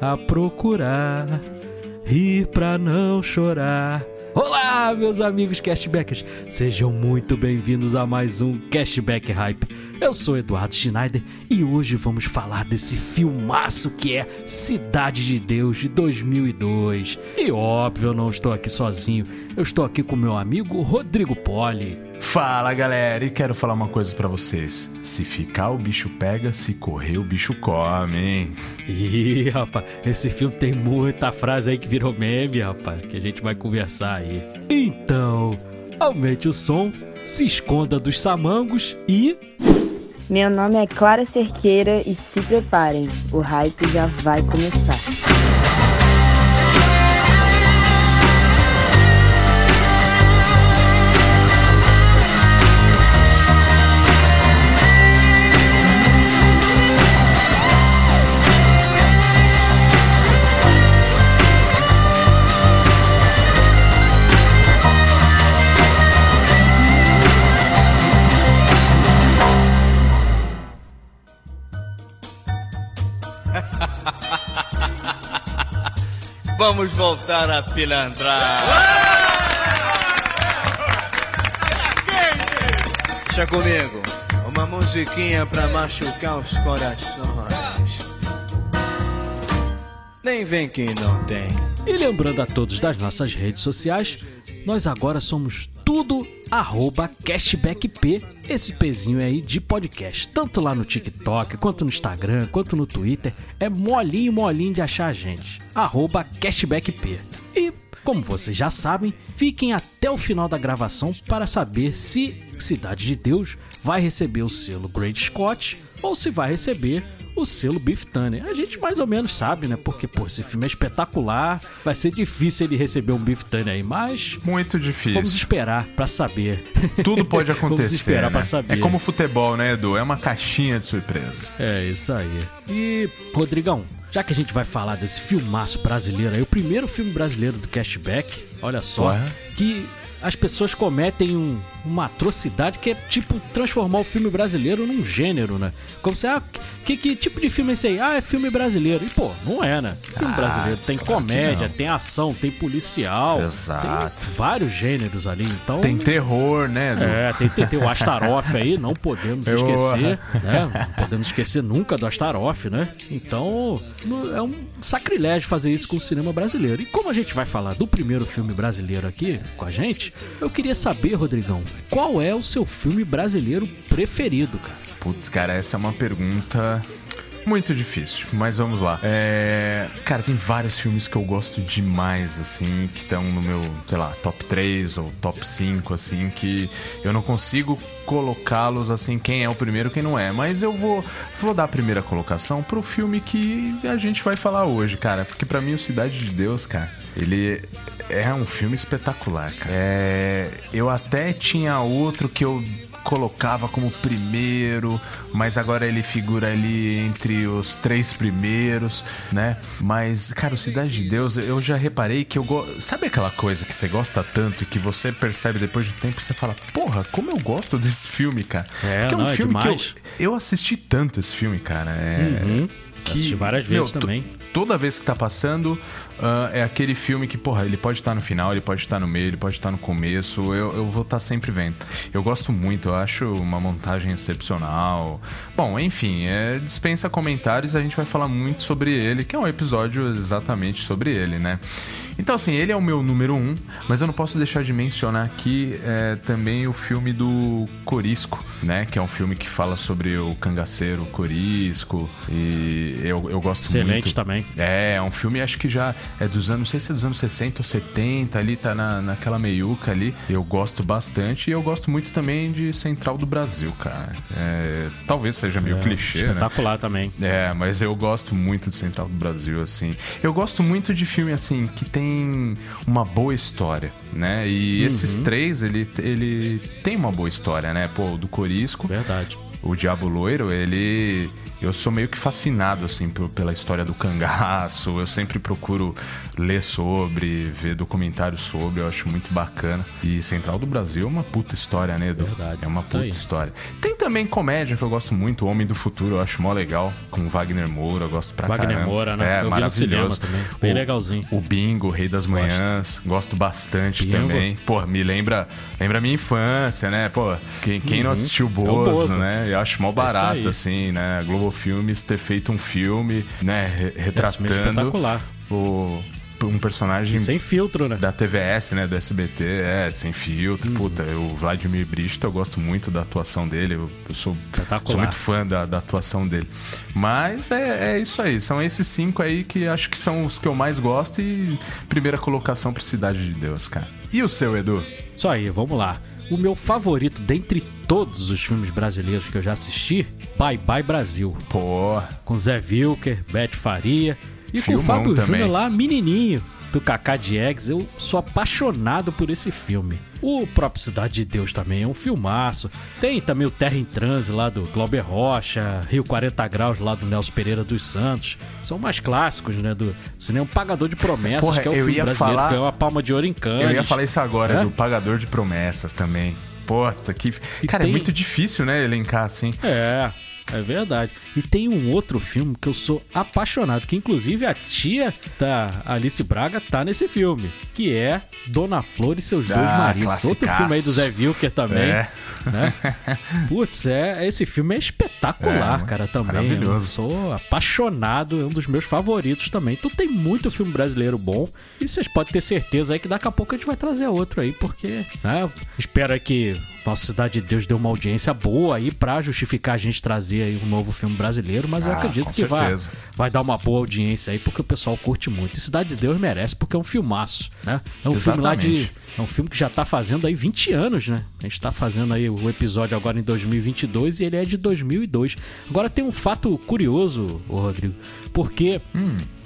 A procurar, rir pra não chorar. Olá, meus amigos cashbackers, sejam muito bem-vindos a mais um Cashback Hype. Eu sou Eduardo Schneider e hoje vamos falar desse filmaço que é Cidade de Deus de 2002. E óbvio, eu não estou aqui sozinho, eu estou aqui com meu amigo Rodrigo Poli. Fala galera, e quero falar uma coisa pra vocês. Se ficar, o bicho pega, se correr, o bicho come, hein? Ih, rapaz, esse filme tem muita frase aí que virou meme, rapaz, que a gente vai conversar aí. Então, aumente o som, se esconda dos samangos e. Meu nome é Clara Cerqueira e se preparem, o hype já vai começar. Vamos voltar a pilantrar. Deixa comigo. Uma musiquinha pra machucar os corações. Nem vem que não tem. E lembrando a todos das nossas redes sociais, nós agora somos tudo arroba cashbackp, esse pezinho aí de podcast. Tanto lá no TikTok, quanto no Instagram, quanto no Twitter. É molinho, molinho de achar a gente. Arroba cashbackp. E, como vocês já sabem, fiquem até o final da gravação para saber se Cidade de Deus vai receber o selo Great Scott ou se vai receber o selo Beef Tanner. A gente mais ou menos sabe, né? Porque, pô, esse filme é espetacular. Vai ser difícil ele receber um Beef Tanner aí, mas. Muito difícil. Vamos esperar pra saber. Tudo pode acontecer. Vamos esperar né? pra saber. É como futebol, né, Edu? É uma caixinha de surpresas. É isso aí. E, Rodrigão, já que a gente vai falar desse filmaço brasileiro aí, o primeiro filme brasileiro do Cashback, olha só, Ué? que as pessoas cometem um- uma atrocidade que é tipo transformar o filme brasileiro num gênero, né? Como se, ah, que, que tipo de filme é esse aí? Ah, é filme brasileiro. E pô, não é, né? Filme Ah, brasileiro tem claro comédia, tem ação, tem policial, Exato. tem vários gêneros ali. Então, Tem terror, né, Edu? é, tem, tem, tem o Astaroth aí, não podemos esquecer, né? Não podemos esquecer nunca do Astaroth, né? Então, é um sacrilégio fazer isso com o cinema brasileiro. E como a gente vai falar do primeiro filme brasileiro aqui com a gente, eu queria saber, Rodrigão, qual é o seu filme brasileiro preferido, cara? Putz, cara, essa é uma pergunta muito difícil, mas vamos lá. É... Cara, tem vários filmes que eu gosto demais, assim, que estão no meu, sei lá, top 3 ou top 5, assim, que eu não consigo colocá-los, assim, quem é o primeiro quem não é. Mas eu vou, vou dar a primeira colocação pro filme que a gente vai falar hoje, cara, porque pra mim o Cidade de Deus, cara, ele é um filme espetacular, cara. É... Eu até tinha outro que eu colocava como primeiro, mas agora ele figura ali entre os três primeiros, né? Mas, cara, o Cidade de Deus, eu já reparei que eu gosto. Sabe aquela coisa que você gosta tanto e que você percebe depois de um tempo e você fala, porra, como eu gosto desse filme, cara? É, Porque é um não, é filme que eu, eu assisti tanto esse filme, cara. É. Assisti várias vezes to- também. Toda vez que tá passando, ah, é aquele filme que, porra, ele pode estar no final, ele pode estar no meio, ele pode estar no começo. Eu, eu vou estar sempre vendo. Eu gosto muito, eu acho uma montagem excepcional. Bom, enfim, é, dispensa comentários, a gente vai falar muito sobre ele, que é um episódio exatamente sobre ele, né? Então, assim, ele é o meu número um, mas eu não posso deixar de mencionar aqui é, também o filme do Corisco, né? Que é um filme que fala sobre o cangaceiro Corisco. E eu, eu gosto Excelente muito. também. É, é um filme, acho que já é dos anos, não sei se é dos anos 60 ou 70, ali tá na, naquela meiuca ali. Eu gosto bastante e eu gosto muito também de Central do Brasil, cara. É, talvez seja meio É, clichê, né? Espetacular também. É, mas eu gosto muito de Central do Brasil, assim. Eu gosto muito de filme, assim, que tem uma boa história, né? E Uhum. esses três, ele, ele tem uma boa história, né? Pô, o do Corisco, Verdade. o Diabo Loiro, ele. Eu sou meio que fascinado, assim, pela história do cangaço. Eu sempre procuro ler sobre, ver documentários sobre, eu acho muito bacana. E Central do Brasil é uma puta história, né, Edu? Verdade. É uma Isso puta história. Tem também comédia que eu gosto muito, O Homem do Futuro, eu acho mó legal, com Wagner Moura, eu gosto pra Wagner caramba. Moura, né? É, Eu maravilhoso. também, bem O- legalzinho. O Bingo, Rei das Manhãs, gosto bastante Bingo. também. Pô, me lembra, lembra a minha infância, né? Pô, quem, quem não assistiu É o Bozo, Bozo. né? Eu acho mó aí. barato, assim, né? A Filmes ter feito um filme, né? é Retratando espetacular. o, um personagem sem filtro, né? da TVS, né, do SBT, é, sem filtro, Uhum. puta, o Vladimir Brista, eu gosto muito da atuação dele, eu, eu sou, sou muito fã da, da atuação dele. Mas é, é isso aí, são esses cinco aí que acho que são os que eu mais gosto e primeira colocação pra Cidade de Deus, cara. E o seu, Edu? Isso aí, vamos lá. O meu favorito dentre todos os filmes brasileiros que eu já assisti, Bye Bye Brasil. Pô, Com Zé Wilker, Beth Faria e com o Filmão Fábio também. Júnior lá, menininho, do Kaká Diegues. Eu sou apaixonado por esse filme. O próprio Cidade de Deus também é um filmaço. Tem também o Terra em Transe lá do Glauber Rocha, Rio 40 Graus lá do Nelson Pereira dos Santos. São mais clássicos, né? Do cinema Pagador de Promessas, Porra, que é o filme brasileiro falar- que ganhou a palma de ouro em Cannes. eu ia falar isso agora, É? do Pagador de Promessas também. Puta, que... Cara, é tem- muito difícil, né, elencar assim. É, é verdade. E tem um outro filme que eu sou apaixonado, que inclusive a tia da Alice Braga tá nesse filme, que é Dona Flor e seus dois Ah, maridos. Outro classicaço. filme aí do Zé Wilker também. É. Né? Putz, é, esse filme é espetacular, É, cara, também. maravilhoso. Eu sou apaixonado, é um dos meus favoritos também. Então tem muito filme brasileiro bom. E vocês podem ter certeza aí que daqui a pouco a gente vai trazer outro aí, porque né, espero que nossa Cidade de Deus dê uma audiência boa aí pra justificar a gente trazer aí um novo filme brasileiro, mas eu Ah, acredito com que vai, certeza. vai dar uma boa audiência aí, porque o pessoal curte muito. E Cidade de Deus merece, porque é um filmaço, né? É um filme lá de. Exatamente. É um filme que já tá fazendo aí 20 anos, né? A gente tá fazendo aí o episódio agora em 2022 e ele é de 2002. Agora tem um fato curioso, Rodrigo, porque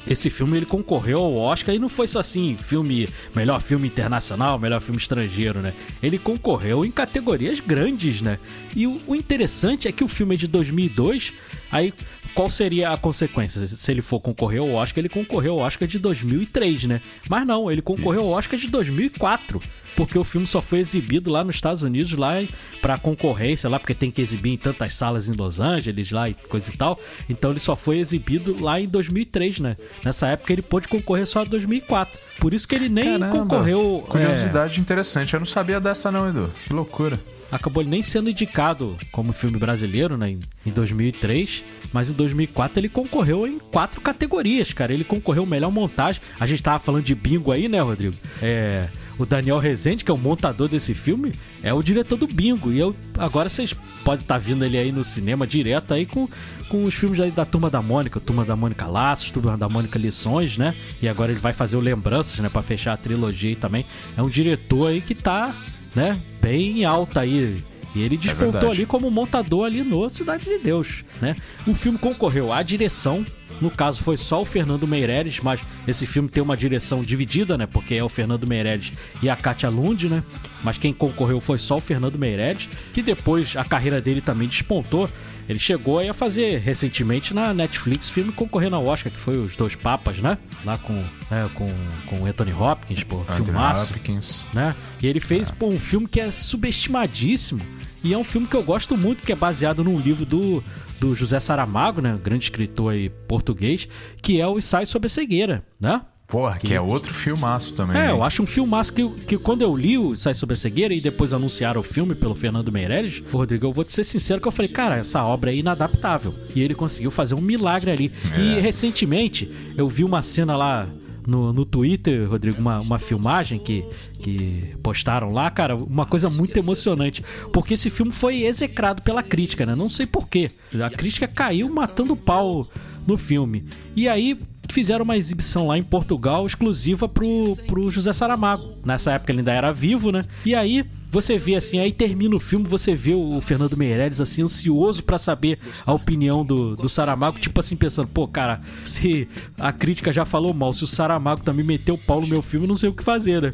esse filme ele concorreu ao Oscar e não foi só assim, filme, melhor filme internacional, melhor filme estrangeiro, né? Ele concorreu em categorias grandes, né? E o, o interessante é que o filme é de 2002, aí qual seria a consequência? Se ele for concorrer ao Oscar, ele concorreu ao Oscar de 2003, né? Mas não, ele concorreu ao Oscar de 2004 porque o filme só foi exibido lá nos Estados Unidos lá para concorrência lá porque tem que exibir em tantas salas em Los Angeles lá e coisa e tal. Então ele só foi exibido lá em 2003 né? Nessa época ele pôde concorrer só em 2004 por isso que ele nem Caramba, concorreu é, Curiosidade interessante, eu não sabia dessa não, Edu. Que loucura. Acabou nem sendo indicado como filme brasileiro, né, em em 2003, mas em 2004 ele concorreu em quatro categorias, cara. Ele concorreu melhor montagem. A gente tava falando de bingo aí, né, Rodrigo? É, o Daniel Rezende, que é o montador desse filme, é o diretor do bingo. E eu agora vocês podem estar vindo ele aí no cinema direto aí com com os filmes aí da Turma da Mônica, Turma da Mônica Laços, Turma da Mônica Lições, né? E agora ele vai fazer o Lembranças, né, Pra fechar a trilogia aí também. É um diretor aí que tá, né, bem alta aí. E ele despontou verdade. ali como montador ali no Cidade de Deus, né? O filme concorreu à direção, no caso foi só o Fernando Meirelles, mas esse filme tem uma direção dividida, né? Porque é o Fernando Meirelles e a Katia Lund, né? Mas quem concorreu foi só o Fernando Meirelles, que depois a carreira dele também despontou. Ele chegou aí a fazer recentemente na Netflix filme concorrendo ao Oscar, que foi Os Dois Papas, né? Lá com, né, com, com Anthony Hopkins, pô, Anthony filmaço Hopkins. né? E ele fez pô, um filme que é subestimadíssimo. E é um filme que eu gosto muito, que é baseado num livro do, do José Saramago, né? Grande escritor aí português, que é o Ensaio sobre a Cegueira, né? Porra, que é outro filmaço também. É, eu acho um filmaço que, que quando eu li o Ensaio sobre a Cegueira e depois anunciaram o filme pelo Fernando Meirelles, Rodrigo, eu vou te ser sincero que eu falei, cara, essa obra é inadaptável. E ele conseguiu fazer um milagre ali. E recentemente eu vi uma cena lá no, no Twitter, Rodrigo, uma, uma filmagem que, que postaram lá, cara, uma coisa muito emocionante. Porque esse filme foi execrado pela crítica, né? Não sei porquê. A crítica caiu matando pau no filme. E aí fizeram uma exibição lá em Portugal exclusiva pro, pro José Saramago. Nessa época ele ainda era vivo, né? E aí você vê assim, aí termina o filme, você vê o Fernando Meirelles assim, ansioso para saber a opinião do, do Saramago, tipo assim, pensando, pô, cara, se a crítica já falou mal, se o Saramago também meteu o pau no meu filme, não sei o que fazer, né?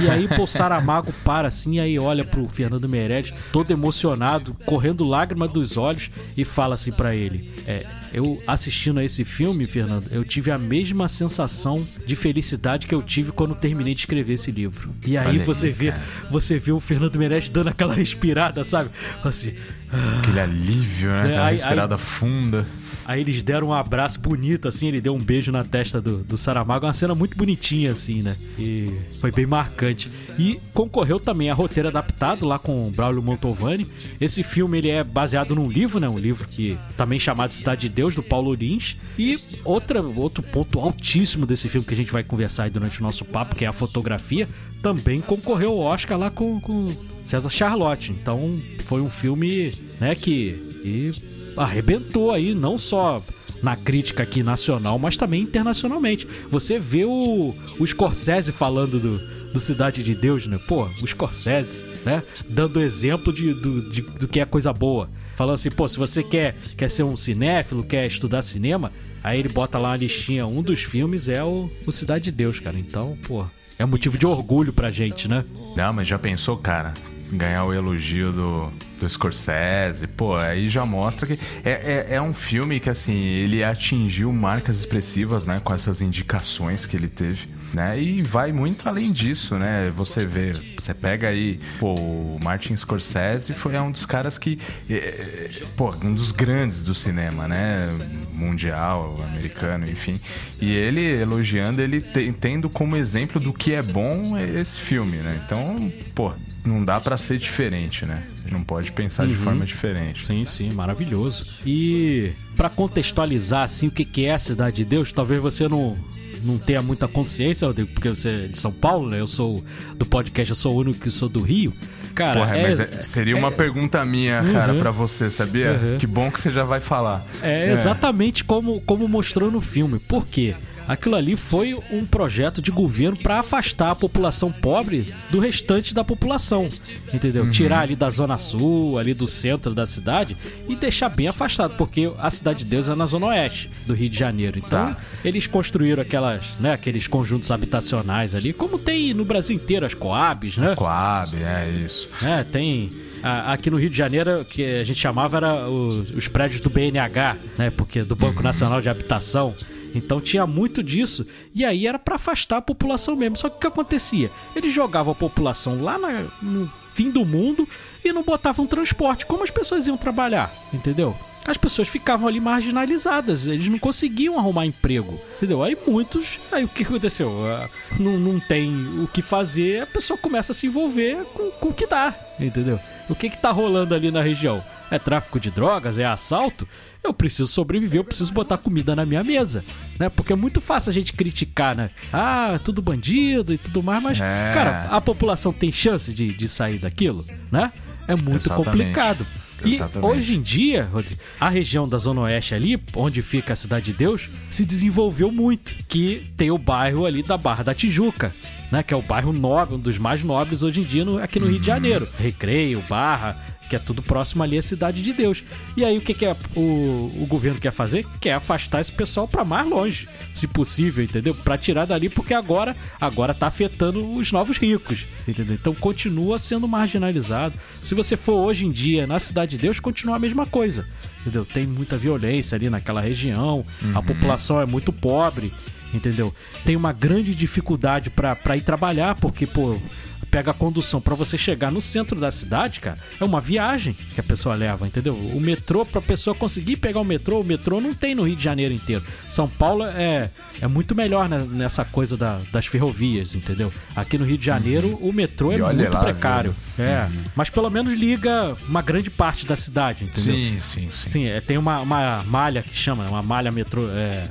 E aí, pô, o Saramago para assim, aí olha pro Fernando Meirelles, todo emocionado, correndo lágrima dos olhos, e fala assim para ele: É, eu assistindo a esse filme, Fernando, eu tive a mesma sensação de felicidade que eu tive quando terminei de escrever esse livro. E aí você vê, você vê o Fernando Meirelles dando aquela respirada, sabe? Assim, Aquele alívio, né? É, Aquela aí- respirada funda. Aí eles deram um abraço bonito, assim, ele deu um beijo na testa do, do Saramago, uma cena muito bonitinha, assim, né? E foi bem marcante. E concorreu também a roteiro adaptado lá com o Braulio Montalvani. Esse filme, ele é baseado num livro, né? Um livro que também chamado Cidade de Deus, do Paulo Lins. E outra, outro ponto altíssimo desse filme que a gente vai conversar aí durante o nosso papo, que é a fotografia, também concorreu ao Oscar lá com, com César Charlotte. Então, foi um filme, né, que... E arrebentou aí, não só na crítica aqui nacional, mas também internacionalmente. Você vê o, o Scorsese falando do, do Cidade de Deus, né? Pô, o Scorsese, né? Dando exemplo de, do, de- do que é coisa boa. Falando assim, pô, se você quer, quer ser um cinéfilo, quer estudar cinema, aí ele bota lá uma listinha. Um dos filmes é o, o Cidade de Deus, cara. Então, pô, é motivo de orgulho pra gente, né? Não, mas já pensou, cara? Ganhar o elogio do, do Scorsese, pô, aí já mostra que é, é, é um filme que, assim, ele atingiu marcas expressivas, né, com essas indicações que ele teve, né, e vai muito além disso, né, você vê, você pega aí, pô, o Martin Scorsese foi um dos caras que, é, é, pô, um dos grandes do cinema, né, mundial, americano, enfim, e ele elogiando, ele te- tendo como exemplo do que é bom esse filme, né, então, pô, não dá pra ser diferente, né? A gente não pode pensar de forma diferente. Sim, sim, maravilhoso. E pra contextualizar assim o que é a Cidade de Deus, talvez você não não tenha muita consciência, Rodrigo, porque você é de São Paulo, né? Eu sou do podcast, eu sou o único que sou do Rio. Cara, Porra, é, mas é- seria uma pergunta minha, cara, pra você, sabia? Que bom que você já vai falar. É exatamente como, como mostrou no filme. Por quê? Aquilo ali foi um projeto de governo para afastar a população pobre do restante da população, entendeu? Tirar ali da zona sul, ali do centro da cidade e deixar bem afastado, porque a cidade de Deus é na zona oeste do Rio de Janeiro. Então, Tá. eles construíram aquelas, né, aqueles conjuntos habitacionais ali, como tem no Brasil inteiro as Coabs, né? Coab, é isso. É, tem. Aqui no Rio de Janeiro, que a gente chamava era os, os prédios do BNH, né? Porque do Banco Nacional de Habitação. Então tinha muito disso. E aí era pra afastar a população mesmo. Só que o que acontecia? Eles jogavam a população lá na- no fim do mundo e não botavam transporte. Como as pessoas iam trabalhar? Entendeu? As pessoas ficavam ali marginalizadas, eles não conseguiam arrumar emprego, entendeu? Aí muitos, aí o que aconteceu? Ah, Não, não tem o que fazer, a pessoa começa a se envolver com, com o que dá, entendeu? O que que tá rolando ali na região? É tráfico de drogas? É assalto? Eu preciso sobreviver, eu preciso botar comida na minha mesa, né? Porque é muito fácil a gente criticar, né? Ah, tudo bandido e tudo mais, mas, É. cara, a população tem chance de, de sair daquilo, né? É muito Exatamente. complicado. E Exatamente. hoje em dia, Rodrigo, a região da Zona Oeste ali, onde fica a Cidade de Deus, se desenvolveu muito. Que tem o bairro ali da Barra da Tijuca, né? Que é o bairro nobre, um dos mais nobres hoje em dia no- aqui no Rio Uhum. de Janeiro. Recreio, Barra, que é tudo próximo ali à Cidade de Deus. E aí o que, que é o, o governo quer fazer? Quer afastar esse pessoal para mais longe, se possível, entendeu? Para tirar dali, porque agora agora tá afetando os novos ricos, entendeu? Então continua sendo marginalizado. Se você for hoje em dia na Cidade de Deus, continua a mesma coisa, entendeu? Tem muita violência ali naquela região, a população é muito pobre, entendeu? Tem uma grande dificuldade para ir trabalhar, porque, pô, pega a condução pra você chegar no centro da cidade, cara, é uma viagem que a pessoa leva, entendeu? O metrô, pra pessoa conseguir pegar o metrô, o metrô não tem no Rio de Janeiro inteiro. São Paulo é, é muito melhor nessa coisa da- das ferrovias, entendeu? Aqui no Rio de Janeiro, o metrô é muito lá, precário. É, mas pelo menos liga uma grande parte da cidade, entendeu? Sim, sim, sim. Sim, é, tem uma, uma malha que chama, uma malha metrô. É,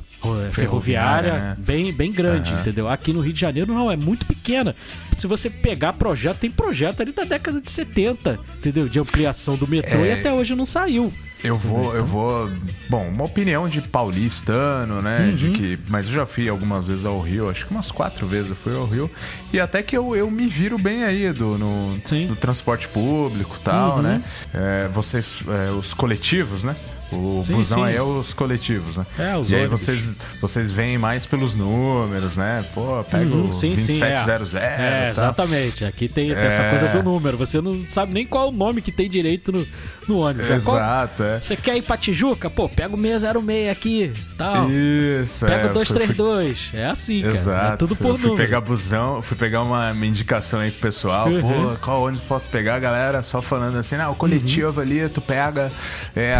ferroviária, né? bem, bem grande, entendeu? Aqui no Rio de Janeiro não, é muito pequena. Se você pegar projeto, tem projeto ali da década de 70, entendeu? De ampliação do metrô É. e até hoje não saiu. Eu vou, eu vou. Bom, uma opinião de paulistano, né? Uhum. De que, mas eu já fui algumas vezes ao Rio, acho que umas quatro vezes eu fui ao Rio. E até que eu, eu me viro bem aí do, no, no transporte público e tal, Uhum. né? É, vocês, é, os coletivos, né? O Sim, busão sim. aí é os coletivos, né? É, os E aí ônibus. vocês, vocês veem mais pelos números, né? Pô, pega Uhum, o sim, sim, é. 2700 É, exatamente. Aqui tem essa É. coisa do número. Você não sabe nem qual é o nome que tem direito no, no ônibus. né? Qual- Exato, é. Você quer ir pra Tijuca? Pô, pega o 606 aqui, tal. Isso, Pega é. o Fui- fui- 232. É assim, cara. Exato. É tudo por eu fui número. pegar busão, fui pegar uma, uma indicação aí pro pessoal. Uhum. Pô, qual ônibus posso pegar? Galera só falando assim, não, o coletivo Uhum. ali, tu pega é,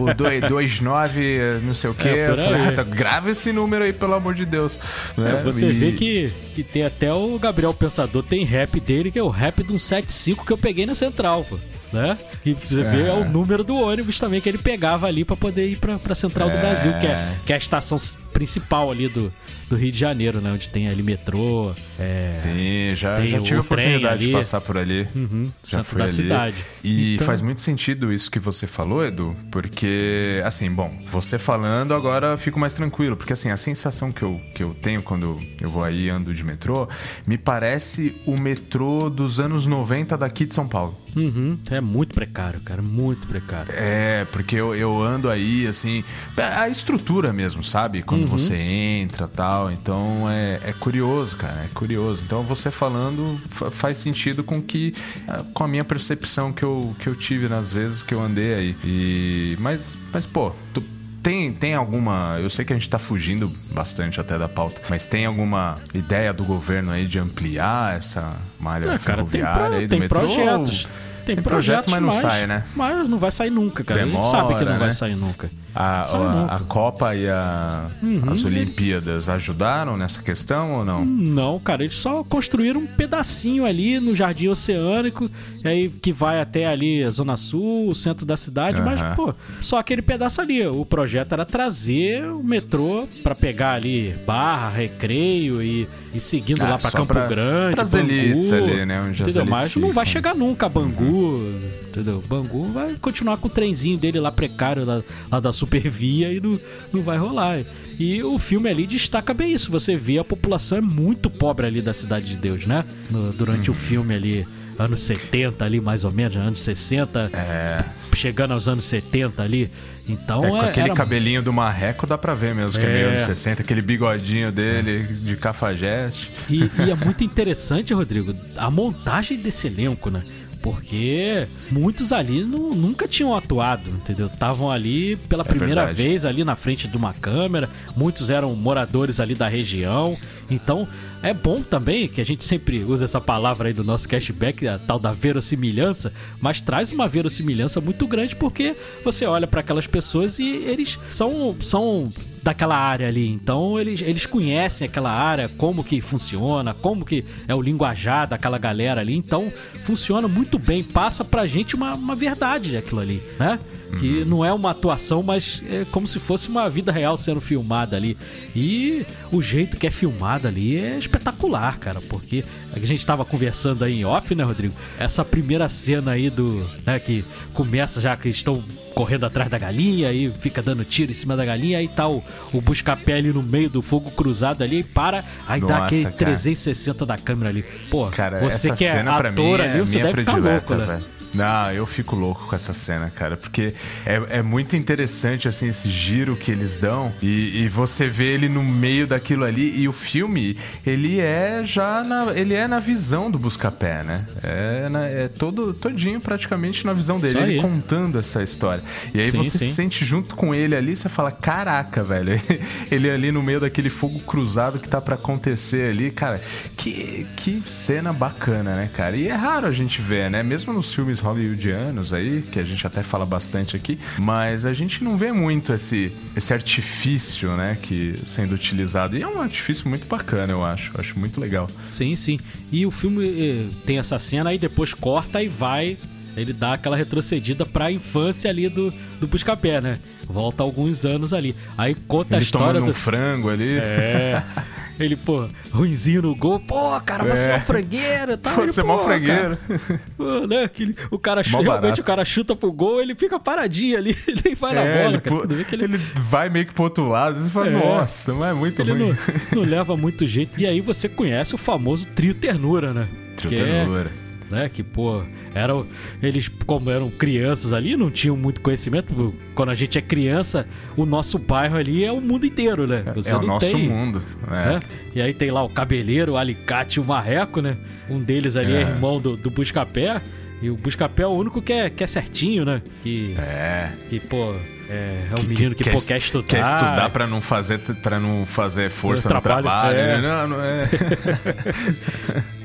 o, o 29, não sei o quê. É, eu falei, ah, tá, grava esse número aí, pelo amor de Deus. Né? É, você E- vê que, que tem até o Gabriel Pensador, tem rap dele, que é o rap de um 75 que eu peguei na central, pô. Né? Que você vê é o número do ônibus também que ele pegava ali pra poder ir pra, pra Central do Brasil, que é, que é a estação principal ali do, do Rio de Janeiro, né? Onde tem ali metrô, é, Sim, já, Tem já tive a oportunidade de passar por ali. Uhum, já centro da ali. cidade. E Então- faz muito sentido isso que você falou, Edu, porque, assim, bom, você falando agora eu fico mais tranquilo, porque, assim, a sensação que eu, que eu tenho quando eu vou aí e ando de metrô, me parece o metrô dos anos 90 daqui de São Paulo. Uhum, é muito precário, cara, muito precário. É, porque eu, eu ando aí, assim, a estrutura mesmo, sabe? Quando Uhum. você entra tal. Então é, é curioso, cara, é curioso. Então você falando fa- faz sentido com que ah, com a minha percepção que eu, que eu tive nas vezes que eu andei aí. E, mas, mas, pô, tu. Tem, tem alguma. Eu sei que a gente tá fugindo bastante até da pauta, mas tem alguma ideia do governo aí de ampliar essa malha É, cara, tem, ferroviária pro- aí do tem metrô? projetos. Tem, Tem projeto, mas não sai, né? Mas não vai sair nunca, cara. a gente Demora, sabe que não vai né? sair nunca. A, Sai a- nunca. a Copa e a- Uhum. as Olimpíadas ajudaram nessa questão ou não? Não, cara, eles só construíram um pedacinho ali no Jardim Oceânico, aí que vai até ali a Zona Sul, o centro da cidade, mas, Aham. pô, só aquele pedaço ali. O projeto era trazer o metrô pra pegar ali Barra, Recreio e, e seguindo Ah, lá pra só Campo pra- Grande, pras Bangu, elites ali, né, onde entendeu? Mas não vai chegar nunca a Bangu, entendeu? Bangu vai continuar com o trenzinho dele lá precário lá, lá da Supervia e não, não vai rolar. E o filme ali destaca bem isso. Você vê a população é muito pobre ali da Cidade de Deus, né? No- durante o Uhum. filme ali, anos 70 ali mais ou menos, anos 60, chegando aos anos 70 ali. Então É, com é, aquele era- cabelinho do marreco dá pra ver mesmo, que é, É. meio anos 60, aquele bigodinho dele de cafajeste. E, e é muito interessante, Rodrigo, a montagem desse elenco, né? Porque muitos ali nu- nunca tinham atuado, entendeu? Estavam ali pela primeira verdade. vez ali na frente de uma câmera, muitos eram moradores ali da região. Então, é bom também que a gente sempre usa essa palavra aí do nosso cashback, a tal da verossimilhança, mas traz uma verossimilhança muito grande porque você olha para aquelas pessoas e eles são são daquela área ali. Então eles, eles conhecem aquela área, como que funciona, como que é o linguajar daquela galera ali. Então funciona muito bem, passa pra gente uma, uma verdade aquilo ali, né? Que não é uma atuação, mas é como se fosse uma vida real sendo filmada ali. E o jeito que é filmado ali é espetacular, cara, porque a gente tava conversando aí em off, né, Rodrigo? Essa primeira cena aí do, né, que começa já que estão correndo atrás da galinha e fica dando tiro em cima da galinha, aí tá o, o busca-pé ali no meio do fogo cruzado ali e para, aí dá Nossa, aquele cara. 360 da câmera ali. Pô, Cara, você essa que é cena pra mim ator é ali, você minha deve ficar louco, né? Não, eu fico louco com essa cena, cara, porque é, é muito interessante, assim, esse giro que eles dão e, e você vê ele no meio daquilo ali e o filme, ele é já na, ele é na visão do Buscapé, né? É, na- é todo, todinho praticamente na visão dele, ele contando essa história. E aí Sim, você sim. se sente junto com ele ali, você fala, caraca, velho, ele ali no meio daquele fogo cruzado que tá pra acontecer ali, cara, que, que cena bacana, né, cara? E é raro a gente ver, né? Mesmo nos filmes hollywoodianos aí, que a gente até fala bastante aqui, mas a gente não vê muito esse, esse artifício, né, que sendo utilizado. E é um artifício muito bacana, eu acho. Acho muito legal. Sim, sim. E o filme eh, tem essa cena aí depois corta e vai Ele dá aquela retrocedida pra infância ali do, do Buscapé, né? Volta alguns anos ali. Aí conta a Ele história tomando um do. frango ali. É. Ele, pô, ruinzinho no gol. Pô, cara, você é, É. um frangueiro e tal. Pô, Ele, você é mó "Pô, frangueiro." cara, pô, né? Aquele, o cara Mó realmente barato. o cara chuta pro gol, ele fica paradinho ali, ele nem vai na É, bola, ele, cara. pô- ele, ele vai meio que pro outro lado. Você fala, É. nossa, mas é muito ele ruim. não, não leva muito jeito. E aí você conhece o famoso trio ternura, né? Trio é- ternura. Né? Que, pô, eram. Eles, como eram crianças ali, não tinham muito conhecimento. Quando a gente é criança, o nosso bairro ali é o mundo inteiro, né? Você é o nosso tem, mundo. né? É. E aí tem lá o cabeleiro, o alicate e o marreco, né? Um deles ali é, É. irmão do, do Buscapé. E o Buscapé é o único que é, que é certinho, né? Que, É. que pô, é, é um menino que, pô, es- quer estudar. Quer estudar pra não fazer, pra não fazer força no Trabalho, trabalho. é. né? Não, não é.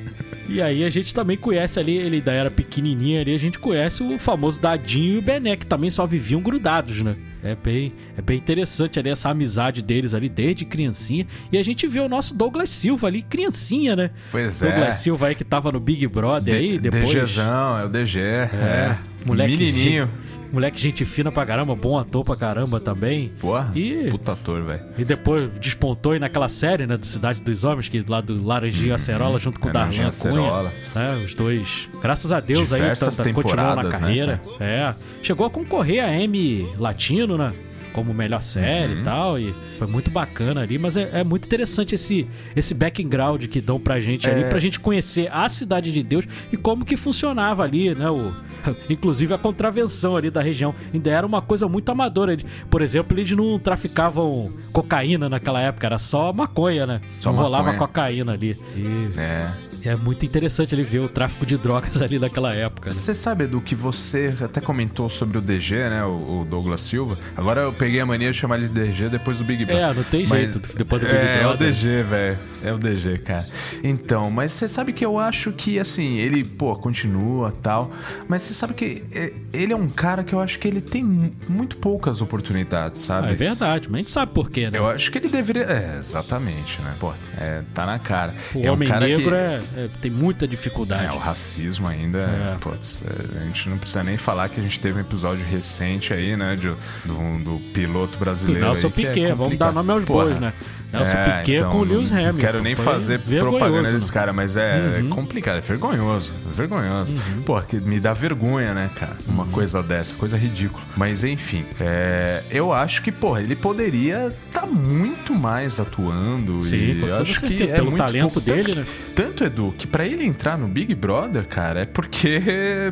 E aí a gente também conhece ali, ele ainda era pequenininho ali, a gente conhece o famoso Dadinho e o Bené, que também só viviam grudados, né? É bem, é bem interessante ali essa amizade deles ali desde criancinha. E a gente vê o nosso Douglas Silva ali, criancinha, né? Pois é. Douglas Silva aí que tava no Big Brother aí, depois... DGzão, é o DG. É. moleque Menininho. gente- moleque gente fina pra caramba, bom ator pra caramba também. Porra, E- puta ator, velho. E depois despontou aí naquela série, né, do Cidade dos Homens, que lá do Laranjinho Acerola, junto com o Darlan Laranjinha Cunha. Né, os dois, graças a Deus aí, Diversas tá, tá, continuam na né, carreira. é. Chegou a concorrer a M Latino, né? Como melhor série Uhum. e tal. E foi muito bacana ali. Mas é, é muito interessante esse, esse background que dão pra gente ali, É. pra gente conhecer a Cidade de Deus e como que funcionava ali, né? O, inclusive a contravenção ali da região. Ainda era uma coisa muito amadora. Por exemplo, eles não traficavam cocaína naquela época, era só maconha, né? Só não rolava maconha. cocaína ali. E É. é muito interessante ele ver o tráfico de drogas ali naquela época. né? Você sabe, Edu, que você até comentou sobre o DG, né? O, o Douglas Silva. Agora eu peguei a mania de chamar ele de DG depois do Big Brother. É, não tem Mas- jeito, depois do Big é, Brother. É o DG, velho. É o DG, cara. Então, mas você sabe que eu acho que, assim, ele, pô, continua tal. Mas você sabe que é, ele é um cara que eu acho que ele tem mu- muito poucas oportunidades, sabe? Ah, é verdade, mas a gente sabe por quê, né? Eu acho que ele deveria. É, exatamente, né? Pô, é, tá na cara. O é um homem cara negro que... é, é- tem muita dificuldade. É, o racismo ainda. É. Putz, é, a gente não precisa nem falar que a gente teve um episódio recente aí, né? De, do, do piloto brasileiro. Nelson aí, que é Piquet, vamos dar nome aos Porra. bois, né? Nelson É, Piquet então, com o Lewis Hamilton. Não quero nem fazer propaganda né? desse cara, mas é, é complicado, é vergonhoso. É vergonhoso. Uhum. Pô, que me dá vergonha, né, cara? Uma coisa dessa, coisa ridícula. Mas enfim, é, eu acho que, porra, ele poderia estar muito mais atuando. Sim, e acho que é pelo muito talento pouco. dele, tanto, né? Tanto, Edu, que pra ele entrar no Big Brother, cara, é porque,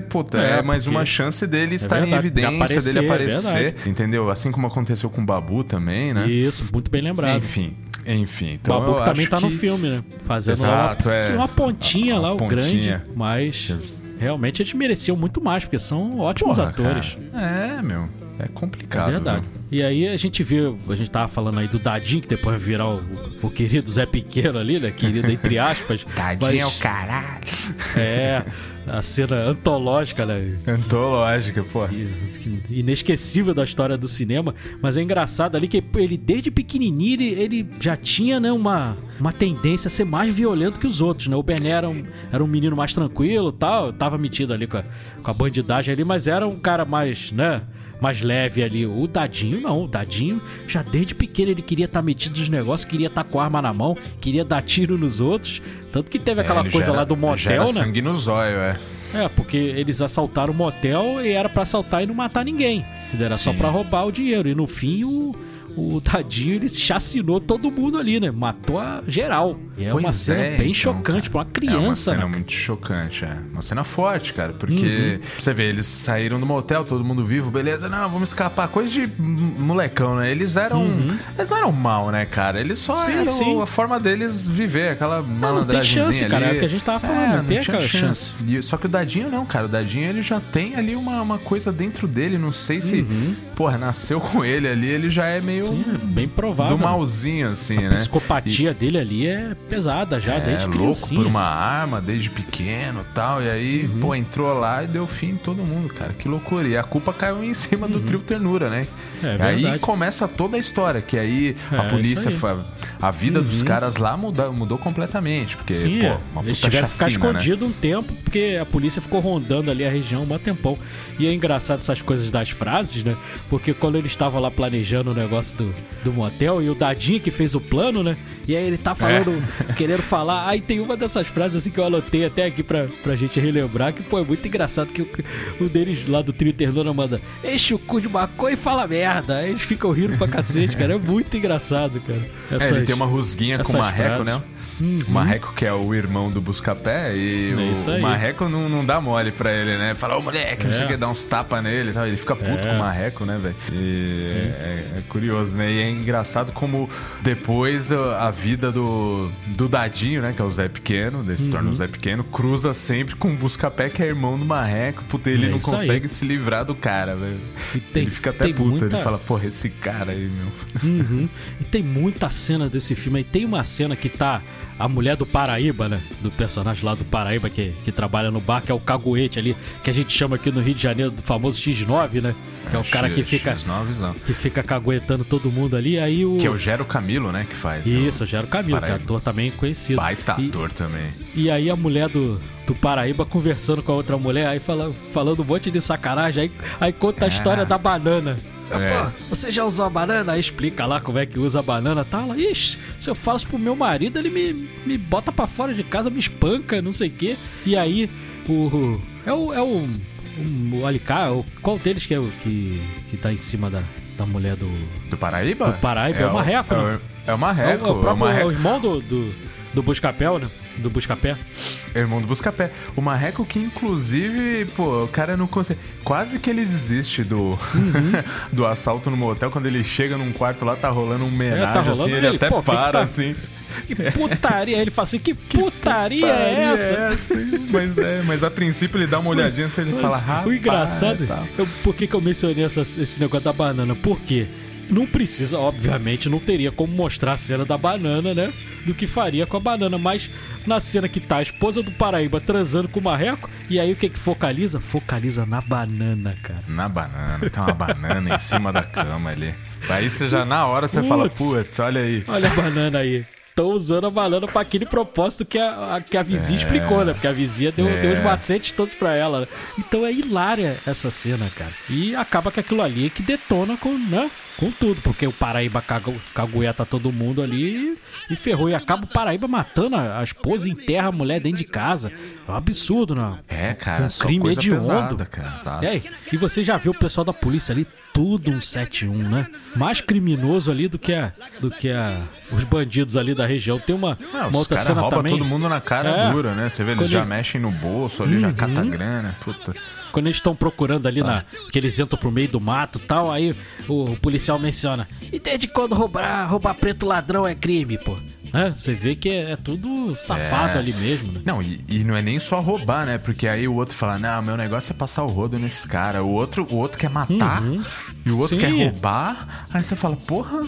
puta, é, É, mais uma chance dele estar verdade, em evidência, aparecer, dele é aparecer, verdade. entendeu? Assim como aconteceu com o Babu também, né? Isso, muito bem lembrado. Enfim, enfim. o Então Babu também tá no que- filme, né? Fazendo Exato, uma, é. uma pontinha A- a lá, o pontinha. grande, mas realmente eles mereciam muito mais, porque são ótimos Porra, atores. cara. É, meu. É É complicado. verdade. viu? E aí a gente vê, a gente tava falando aí do Dadinho, que depois vai virar o, o- o querido Zé Pequeno ali, né? Querido entre aspas. Tadinho é o Mas- caralho. É, a cena antológica, né? Antológica, pô. inesquecível da história do cinema, mas é engraçado ali que ele desde pequenininho ele, ele já tinha né, uma, uma tendência a ser mais violento que os outros, né? O Bené era um, era um menino mais tranquilo, tal, tava metido ali com a, com a bandidagem ali, mas era um cara mais, né? Mais leve ali. O Dadinho não, o Dadinho já desde pequeno ele queria estar metido nos negócios, queria estar com a arma na mão, queria dar tiro nos outros. Tanto que teve aquela É, coisa já lá era- do era motel, né? sangue no zóio, é. É, porque eles assaltaram o motel e era pra assaltar e não matar ninguém. Era só Sim. pra roubar o dinheiro. E no fim, o, o Tadinho, ele chacinou todo mundo ali, né? Matou a geral. E é uma Pois cena é, bem então, chocante pra uma É uma criança, cena né? muito chocante, é. Uma cena forte, cara, porque Uhum. você vê, eles saíram do motel, todo mundo vivo, beleza, não, vamos escapar. Coisa de molecão, né? Eles eram. Eles não eram mal, né, cara? Eles só Uhum. Sim, eram sim. a forma deles viver, aquela malandragemzinha chance, cara, ali. é o que a gente tava falando, não tem aquela chance. E- só que o Dadinho não, cara. O Dadinho ele já tem ali uma, uma coisa dentro dele. Não sei se, Uhum. porra, nasceu com ele ali, ele já é meio Sim, é bem provável. do malzinho, assim, A né? psicopatia dele ali é pesada já, É, desde louco criancinha. por uma arma desde pequeno tal. E aí, Uhum. pô, entrou lá e deu fim em todo mundo, cara. Que loucura. E a culpa caiu em cima do trio Ternura, né? Uhum. É E aí começa toda a história, que aí É, a polícia, aí. Uhum. foi, a vida dos caras lá mudou, mudou completamente. Porque, Sim, pô, é. uma eles puta tiveram que ficar né? escondido um tempo, porque a polícia ficou rondando ali a região um tempão. E é engraçado essas coisas das frases, né? Porque quando ele estava lá planejando o negócio do, do motel, e o Dadinho que fez o plano, né? E aí ele tá falando, É. querendo falar. Aí tem uma dessas frases assim que eu anotei até aqui pra, pra gente relembrar, que, pô, é muito engraçado que o, o deles lá do trio Ternura manda enche o cu de maconha e fala merda. Aí eles ficam rindo pra cacete, cara. É muito engraçado, cara. É, ele Essas- tem uma rusguinha com essas o Marreco, frases. Né? O Marreco, que é o irmão do Buscapé, e É o, o aí. Marreco não, não dá mole pra ele, né? Fala, ô moleque, não É. sei o que, dá uns tapas nele e tal. Ele fica puto É. com o Marreco, né, velho? E é, é curioso, né? E é engraçado como depois a a vida do, do Dadinho, né? Que é o Zé Pequeno, ele se Uhum. torna o Zé Pequeno, cruza sempre com o Buscapé, que é irmão do Marreco. Puta, ele É não isso aí. consegue se livrar do cara, velho. Ele fica até puto, muita- ele fala, porra, esse cara aí, meu. Uhum. E tem muita cena desse filme. E tem uma cena que tá a mulher do Paraíba, né? Do personagem lá do Paraíba que, que trabalha no bar, que é o caguete ali, que a gente chama aqui no Rio de Janeiro do famoso X9, né? Que é o cara que fica, X9, não. que fica caguetando todo mundo ali. Aí o. Que é o Gero Camilo, né, que faz. Isso, Gero Camilo, que é Paraíba. ator também conhecido. Baita E- ator também. E aí a mulher do, do Paraíba conversando com a outra mulher, aí fala, falando um monte de sacanagem, aí, aí conta a história da banana. É. Você já usou a banana? Aí explica lá como é que usa a banana e tal. Ela, Ixi, se eu falo isso pro meu marido, ele me, me bota pra fora de casa, me espanca, não sei o quê. E aí, o. É o. É o, o, o Alicá, o- qual deles que é o que, que tá em cima da, da mulher do. Do Paraíba? Do Paraíba, é o Marreco, É né? é o É Marreco. o, é o próprio Marreco. é o irmão do, do, do Buscapé, né? Do Buscapé. Irmão do Buscapé. O Marreco que, inclusive, pô, o cara não consegue. Quase que ele desiste do, Uhum. do assalto no motel. Quando ele chega num quarto lá, tá rolando um homenagem, É, tá rolando, assim, ele, ele, até pô, que que para, tá- assim. Que putaria! Ele fala assim: que putaria é essa? hein? mas, é, mas a princípio ele dá uma olhadinha assim, ele Mas fala, rapaz, o engraçado, tal. eu, por que, que eu mencionei essa- esse negócio da banana? Porque não precisa, obviamente, não teria como mostrar a cena da banana, né? Do que faria com a banana, mas na cena que tá a esposa do Paraíba transando com o marreco, e aí o que que focaliza? Focaliza na banana, cara. Na banana, tem uma banana em cima da cama ali. Aí você já na hora você fala, Putz. putz, olha aí. Olha a banana aí. Estão usando a banana pra aquele propósito que a, a- que a vizinha explicou, né? Porque a vizinha deu, É. deu os macetes todos pra ela. né? Então é hilária essa cena, cara. E acaba que aquilo ali é que detona com, né? Com tudo, porque o Paraíba cagu- cagueta todo mundo ali e ferrou. E acaba o Paraíba matando a, esposa enterra a mulher dentro de casa. É um absurdo, não? É, cara, Um crime hediondo. pesada, cara. Tá? E aí, e você já viu o pessoal da polícia ali, tudo um 71, né? Mais criminoso ali do que a, do que a, os bandidos ali da região. Tem uma, Não, uma os outra caras cena roubam também. todo mundo na cara É. dura, né? Você vê, eles Quando já ele- Uhum. mexem no bolso ali, já cata grana. Puta. Quando eles estão procurando ali na. que eles entram pro meio do mato e tal, aí o, o policial menciona. E desde quando roubar, roubar preto ladrão é crime, pô? Né? Você vê que é, é tudo safado É. ali mesmo, né? Não, e, e não é nem só roubar, né? Porque aí o outro fala, não, meu negócio é passar o rodo nesses caras. O outro, o outro quer matar e o outro Uhum. Sim. quer roubar. Aí você fala, porra.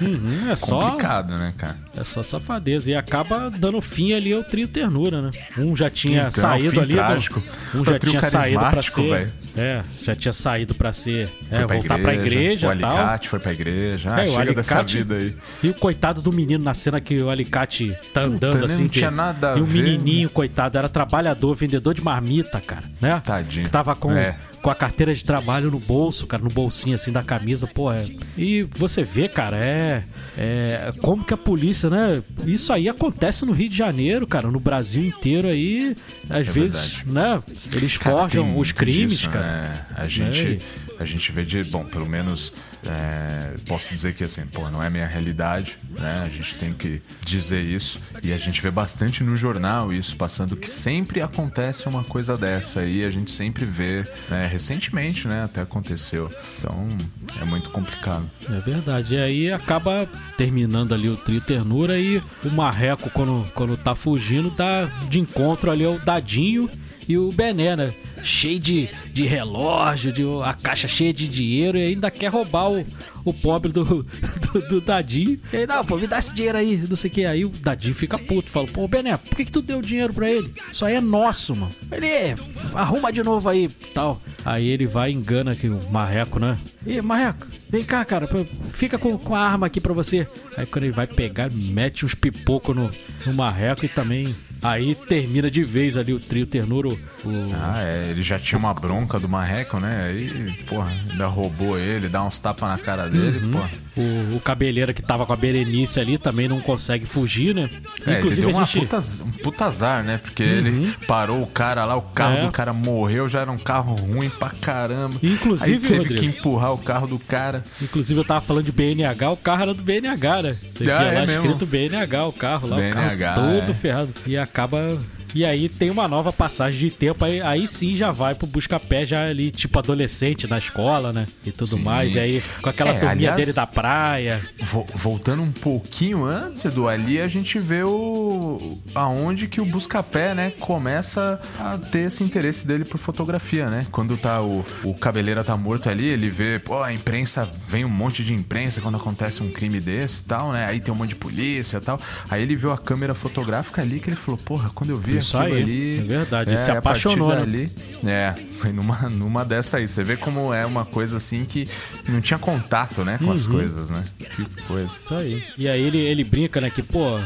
Uhum, é só. Complicado, né, cara? É só safadeza. E acaba dando fim ali ao trio ternura, né? Um já tinha Então, saído fim ali. do-. Um já tinha saído pra ser. velho. É, já tinha saído pra ser. Foi É, voltar pra igreja O e tal. alicate foi pra igreja. Ah, É, o chega dessa alicate- vida aí. E o coitado do menino na cena que o alicate tá andando né? assim. Não que- tinha nada a E o ver. menininho, coitado, era trabalhador, vendedor de marmita, cara, né? Tadinho. Que tava com, É. com a carteira de trabalho no bolso, cara, no bolsinho assim da camisa, pô. É... E você vê, cara, é, é. Como que a polícia, né? Isso aí acontece no Rio de Janeiro, cara, no Brasil inteiro aí. Às vezes, verdade. né? Eles Cara, forjam os crimes, disso, cara. né? A gente, a gente vê de. Bom, pelo menos é, posso dizer que assim, pô, não é minha realidade, né? A gente tem que dizer isso. E a gente vê bastante no jornal isso passando que sempre acontece uma coisa dessa aí, a gente sempre vê, né? Recentemente, né? Até aconteceu. Então é muito complicado. É verdade. E aí acaba terminando ali o trio ternura e o Marreco, quando, quando tá fugindo, tá de encontro ali ao Dadinho E o Bené, né? Cheio de, de relógio, de, a caixa cheia de dinheiro e ainda quer roubar o, o pobre do, do, do Dadinho. E aí, não, pô, me dá esse dinheiro aí, não sei o que. Aí o Dadinho fica puto, fala, pô, Bené, por que, que tu deu dinheiro pra ele? Isso aí é nosso, mano. Ele, "É, arruma de novo aí, tal. Aí ele vai e engana aqui o Marreco, né? E Marreco, vem cá, cara, fica com, com a arma aqui pra você. Aí quando ele vai pegar, mete uns pipocos no, no Marreco e também. Aí termina de vez ali o trio ternuro. O, Ah, é, ele já tinha uma bronca do Marreco, né? Aí, porra, ainda roubou ele, dá uns tapas na cara dele, Uhum. porra. o, o cabeleira que tava com a Berenice ali também não consegue fugir, né? É, ele deu a gente- puta, um puta azar, né? Porque ele parou o cara lá, o carro É. do cara morreu, já era um carro ruim pra caramba. Inclusive, Aí teve Rodrigo- que empurrar o carro do cara. Inclusive eu tava falando de BNH, o carro era do BNH, né? Via Ah, é lá mesmo? escrito BNH, o carro lá, BNH, o carro todo é. ferrado. E acaba. E aí tem uma nova passagem de tempo, aí, aí sim já vai pro busca-pé, já ali, tipo adolescente na escola, né? E tudo Sim. mais. E aí, com aquela É, turminha aliás- dele da praia. Vo- voltando um pouquinho antes, Edu, ali a gente vê o aonde que o Buscapé, né, começa a ter esse interesse dele por fotografia, né? Quando tá o, o cabeleira tá morto ali, ele vê, pô, a imprensa, vem um monte de imprensa quando acontece um crime desse e tal, né? Aí tem um monte de polícia e tal. Aí ele viu a câmera fotográfica ali que ele falou, porra, quando eu vi Isso aí, ali... é verdade, ele se a partir apaixonou, né? dali- É, foi numa, numa dessa aí. Você vê como é uma coisa assim que não tinha contato, né, com Uhum. as coisas, né? Que coisa. Isso aí. E aí ele, ele brinca, né? Que, pô,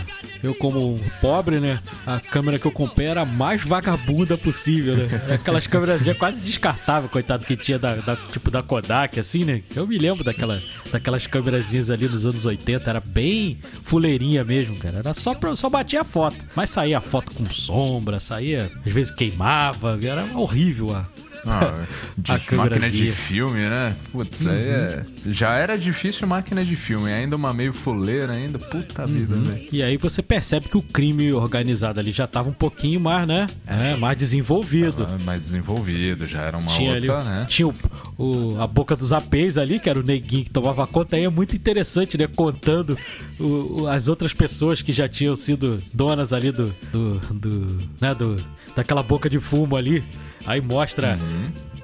eu como pobre, né? A câmera que eu comprei era a mais vagabunda possível, né? Aquelas câmeras já quase descartáveis, coitado, que tinha da, da- tipo da Kodak, assim, né? Eu me lembro daquela, daquelas câmerazinhas ali nos anos 80, era bem fuleirinha mesmo, cara. Era só pra, só batia a foto. Mas saía a foto com sombra, saía, às vezes queimava, era horrível a. Ah, de máquina de filme, né? Putz, aí é. Já era difícil máquina de filme, ainda uma meio fuleira ainda. Puta vida, velho. E aí você percebe que o crime organizado ali já tava um pouquinho mais, né? É, mais desenvolvido. Ah, Mais desenvolvido, já era uma tinha ali, outra, né? tinha o, o- a boca dos apês ali, que era o neguinho que tomava conta, aí é muito interessante, né? Contando o- as outras pessoas que já tinham sido donas ali do, do, do, né? do daquela boca de fumo ali. Aí mostra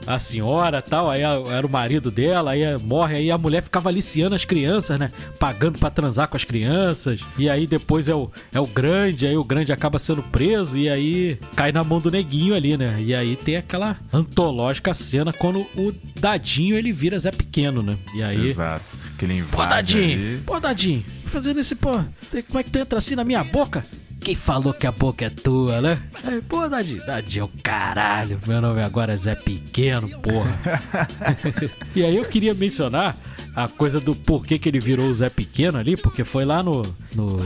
a senhora tal, aí era o marido dela, aí morre, aí a mulher ficava aliciando as crianças, né? Pagando pra transar com as crianças. E aí depois é o, é o grande, aí o grande acaba sendo preso e aí cai na mão do neguinho ali, né? E aí tem aquela antológica cena quando o Dadinho ele vira Zé Pequeno, né? E aí. Exato. Que ele Pô, invade Dadinho! ali. Pô, Dadinho! Fazendo esse, pô. Como é que tu entra assim na minha boca? Quem falou que a boca é tua, né? Aí, pô, Dadinho, Dadinho é o caralho. Meu nome agora é Zé Pequeno, porra. e aí eu queria mencionar a coisa do porquê que ele virou o Zé Pequeno ali, porque foi lá no, no,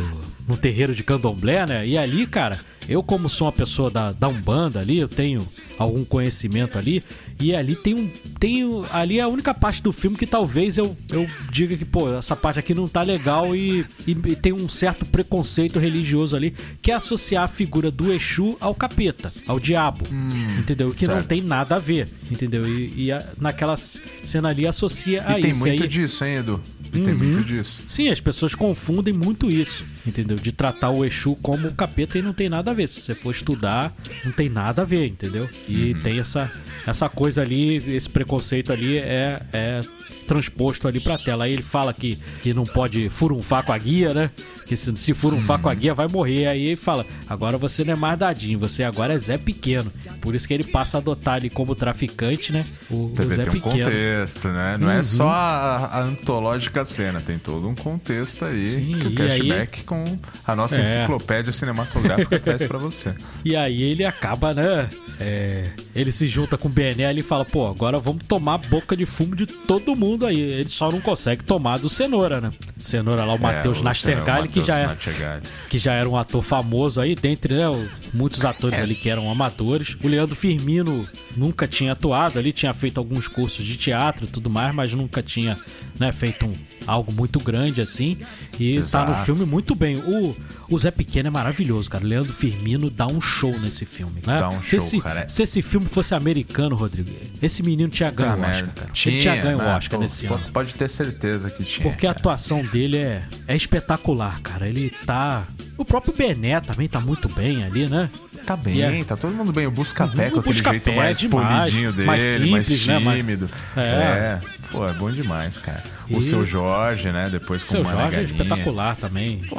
no terreiro de Candomblé, né? E ali, cara, eu como sou uma pessoa da, da Umbanda ali, eu tenho algum conhecimento ali, e ali tem um. Tem, um- ali é a única parte do filme que talvez eu, eu diga que, pô, essa parte aqui não tá legal e, e- e tem um certo preconceito religioso ali, que é associar a figura do Exu ao capeta, ao diabo. entendeu? Que não certo. tem nada a ver, entendeu? E, e a- naquela cena ali associa a E tem isso. muito aí, disso, hein, Edu? E Uhum. tem muito disso. Sim, as pessoas confundem muito isso, entendeu? De tratar o Exu como o capeta e não tem nada a ver. Se você for estudar, não tem nada a ver, entendeu? E tem essa, essa coisa ali, esse preconceito ali é, é transposto ali pra tela. Aí ele fala que, que não pode furunfar com a guia, né? Que se, se furunfar com a guia vai morrer. Aí ele fala: agora você não é mais dadinho, você agora é Zé Pequeno. Por isso que ele passa a adotar ali como traficante, né? O, Você o vê, Zé tem um Pequeno. contexto, né? Não é só a, a antológica cena, tem todo um contexto aí Sim, que o e aí- cashback com a nossa É. enciclopédia cinematográfica traz pra você. E aí ele acaba, né? é, ele se junta com o BNL e fala, pô, agora vamos tomar boca de fumo de todo mundo aí. Ele só não consegue tomar do Cenoura, né? Cenoura lá, o Matheus É, o Nastergalli, que, Matheus já é, Nastergalli. que já era um ator famoso aí, dentre né, muitos atores É. ali que eram amadores. O Leandro Firmino nunca tinha atuado ali, tinha feito alguns cursos de teatro e tudo mais, mas nunca tinha né, feito um- algo muito grande assim. E tá no Exato. filme muito bem. O, o Zé Pequeno é maravilhoso, cara. Leandro Firmino dá um show nesse filme. Né? Dá um se, show, esse, cara. se esse filme fosse americano, Rodrigo, esse menino tinha ganho o Oscar, cara. Ele tinha ganho o né? Oscar Pô, nesse pô, ano. Pode ter certeza que tinha. Porque a cara. atuação dele é, é espetacular, cara. Ele tá. O próprio Bené também tá muito bem ali, né? tá bem, E é- tá todo mundo bem. O Buscapé O com aquele Buscapé jeito é mais demais, polidinho dele, mais mais, simples, né, mais- tímido. É. É. Pô, é bom demais, cara. O E- seu Jorge, né? Depois com Seu o Mané Jorge é espetacular também. Pô,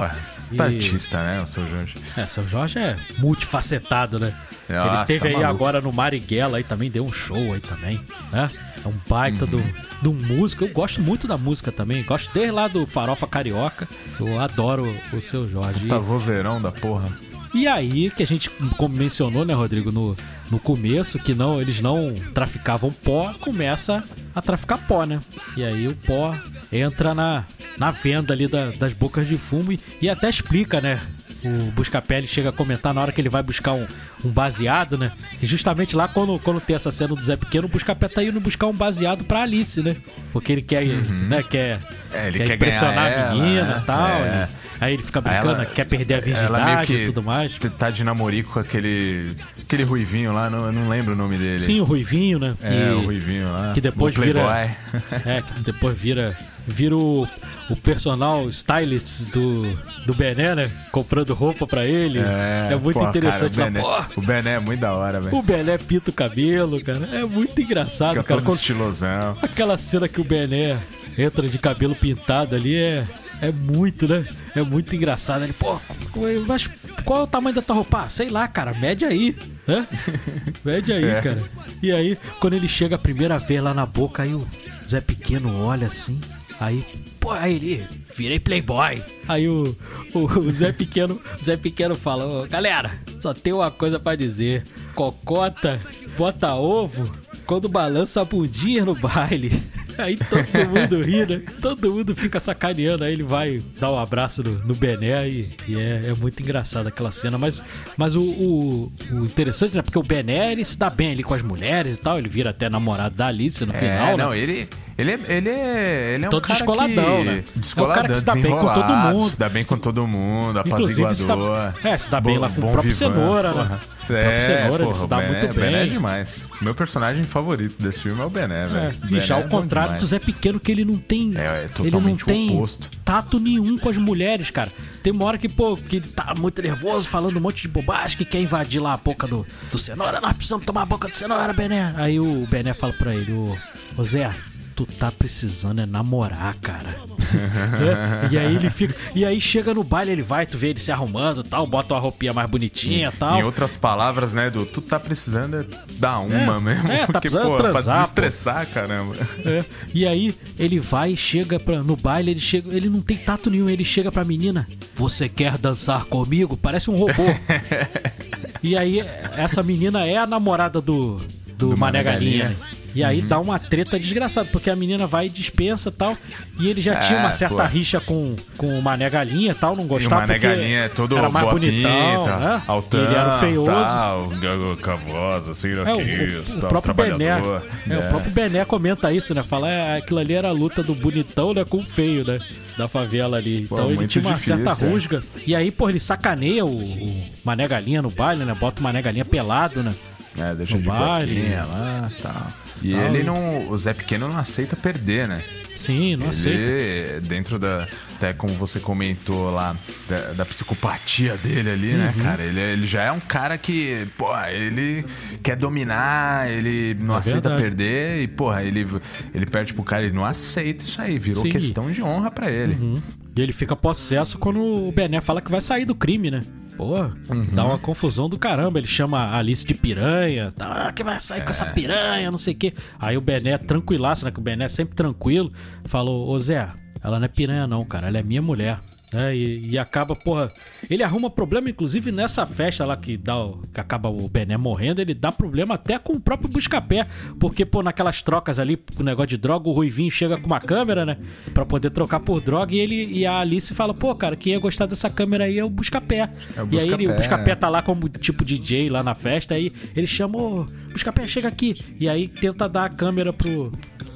E- tá artista, né? O seu Jorge. É, seu Jorge é multifacetado, né? ele Nossa, teve tá aí maluco. agora no Marighella aí também, deu um show aí também, né? É um baita Uhum. do, do músico. Eu gosto muito da música também. Gosto desde lá do Farofa Carioca. Eu adoro o seu Jorge. Tá vozeirão da porra. E aí, que a gente como mencionou, né, Rodrigo, no, no começo, que não eles não traficavam pó, começa a traficar pó, né? E aí o pó entra na, na venda ali da- das bocas de fumo e, e até explica, né? O Buscapé ele chega a comentar na hora que ele vai buscar um, um baseado, né? E justamente lá, quando, quando tem essa cena do Zé Pequeno, o Buscapé tá indo buscar um baseado pra Alice, né? Porque ele quer, né? Quer, É, ele quer quer impressionar a menina e tal. é. e- aí ele fica brincando, ela- quer perder a virgindade e tudo mais. tá de namorico com aquele, aquele ruivinho lá, não, eu não lembro o nome dele. Sim, o Ruivinho, né? É, E- o ruivinho lá. que depois vira- É, que depois vira. Vira o, o personal stylist do, do Bené, né? Comprando roupa pra ele. É, muito pô, interessante. Cara, o, Bené, pô, o Bené é muito da hora, velho. o Bené pinta o cabelo, cara. É muito engraçado, Fica cara. todo Quando- estilosão. aquela cena que o Bené entra de cabelo pintado ali é. É muito, né? É muito engraçado. Ele, pô, mas qual é o tamanho da tua roupa? Ah, sei lá, cara, mede aí, né? Mede aí, É. cara. E aí, quando ele chega a primeira vez lá na boca, aí o Zé Pequeno olha assim, aí, pô, aí ele, virei playboy. Aí o, o, o Zé Pequeno, o Zé Pequeno fala, "Ô, galera, só tem uma coisa pra dizer. Cocota, bota ovo, quando balança a bundinha no baile. Aí todo mundo ri, né? Todo mundo fica sacaneando. Aí ele vai dar um abraço no, no Bené e, e é, é muito engraçado aquela cena. Mas, mas o, o, o interessante, né? Porque o Bené ele se dá bem ali com as mulheres e tal. Ele vira até namorado da Alice no final, é, né? não, ele, ele, é, ele é, ele é um Todo cara descoladão, que, né? Descoladão, É um cara que se dá bem com todo mundo. Se dá bem com todo mundo, Inclusive, se dá, apaziguador. é, se dá bem bom- lá com o próprio vivan, Cenoura, né? porra. O próprio É, Cenoura, ele porra, se o dá Bené- muito o Bené é bem. demais. Meu personagem favorito desse filme é o Bené, É, velho. e já ao é contrário do. Zé Pequeno, que ele não tem. É, é ele não tem oposto. tato nenhum com as mulheres, cara. Tem uma hora que, pô, que ele tá muito nervoso, falando um monte de bobagem, que quer invadir lá a boca do, do Cenoura. Nós precisamos tomar a boca do Cenoura, Bené. Aí o Bené fala pra ele, ô, ô Zé. Tu tá precisando é namorar, cara. Né? E aí ele fica. E aí chega no baile, ele vai, tu vê ele se arrumando e tal, bota uma roupinha mais bonitinha e tal. Em outras palavras, né, do tu tá precisando é dar uma É, mesmo. é, tá porque, pô, transar, pra pô. desestressar, caramba. É. E aí ele vai e chega pra, no baile, ele chega, ele não tem tato nenhum, ele chega pra menina, você quer dançar comigo? Parece um robô. e aí essa menina é a namorada do do, Do Mané Mané Galinha. Galinha. Né? E aí dá uma treta desgraçada, porque a menina vai e dispensa e tal. E ele já tinha É, uma certa pô. rixa com, com o Mané Galinha e tal, não E o gostava Mané Galinha é todo era mais bonitão, pinta, né? altão, ele era o feioso. tal, cavosa, assim, É, o, isso, o, o tal, próprio Bené. trabalhador. É, o próprio Bené comenta isso, né? Fala, é, aquilo ali era a luta do bonitão, né? Com o feio, né? Da favela ali. Pô, então ele tinha uma difícil, certa é. rusga. E aí, pô, ele sacaneia o, o Mané Galinha no baile, né? Bota o Mané Galinha pelado, né? É, deixa no de baile. lá tal. E Tal. ele não. O Zé Pequeno não aceita perder, né? Sim, não aceita. Ele, dentro da. Até como você comentou lá, da, da psicopatia dele ali, né, Uhum. cara? Ele, ele já é um cara que, pô, ele quer dominar, ele não É aceita verdade. perder e, porra, ele, ele perde pro cara, ele não aceita isso aí, virou Sim. questão de honra pra ele. Uhum. E ele fica possesso quando o Bené fala que vai sair do crime, né? Pô, Uhum. dá uma confusão do caramba. Ele chama a Alice de piranha. Tá, ah, que vai sair com essa É. piranha, não sei o quê. Aí o Bené, tranquilaço, né? Que o Bené é sempre tranquilo, falou: Ô Zé, ela não é piranha, não, cara. Ela é minha mulher. É, e, e acaba, porra. Ele arruma problema, inclusive, nessa festa lá que, dá, o- que acaba o Bené morrendo. Ele dá problema até com o próprio Buscapé. Porque, pô, naquelas trocas ali, com o negócio de droga, o Ruivinho chega com uma câmera, né? Pra poder trocar por droga. E ele e a Alice fala: pô, cara, quem ia gostar dessa câmera aí é o Buscapé. É o e aí ele, o Buscapé. Buscapé tá lá como tipo DJ lá na festa. Aí ele chama: ô, Buscapé, chega aqui. E aí tenta dar a câmera pro.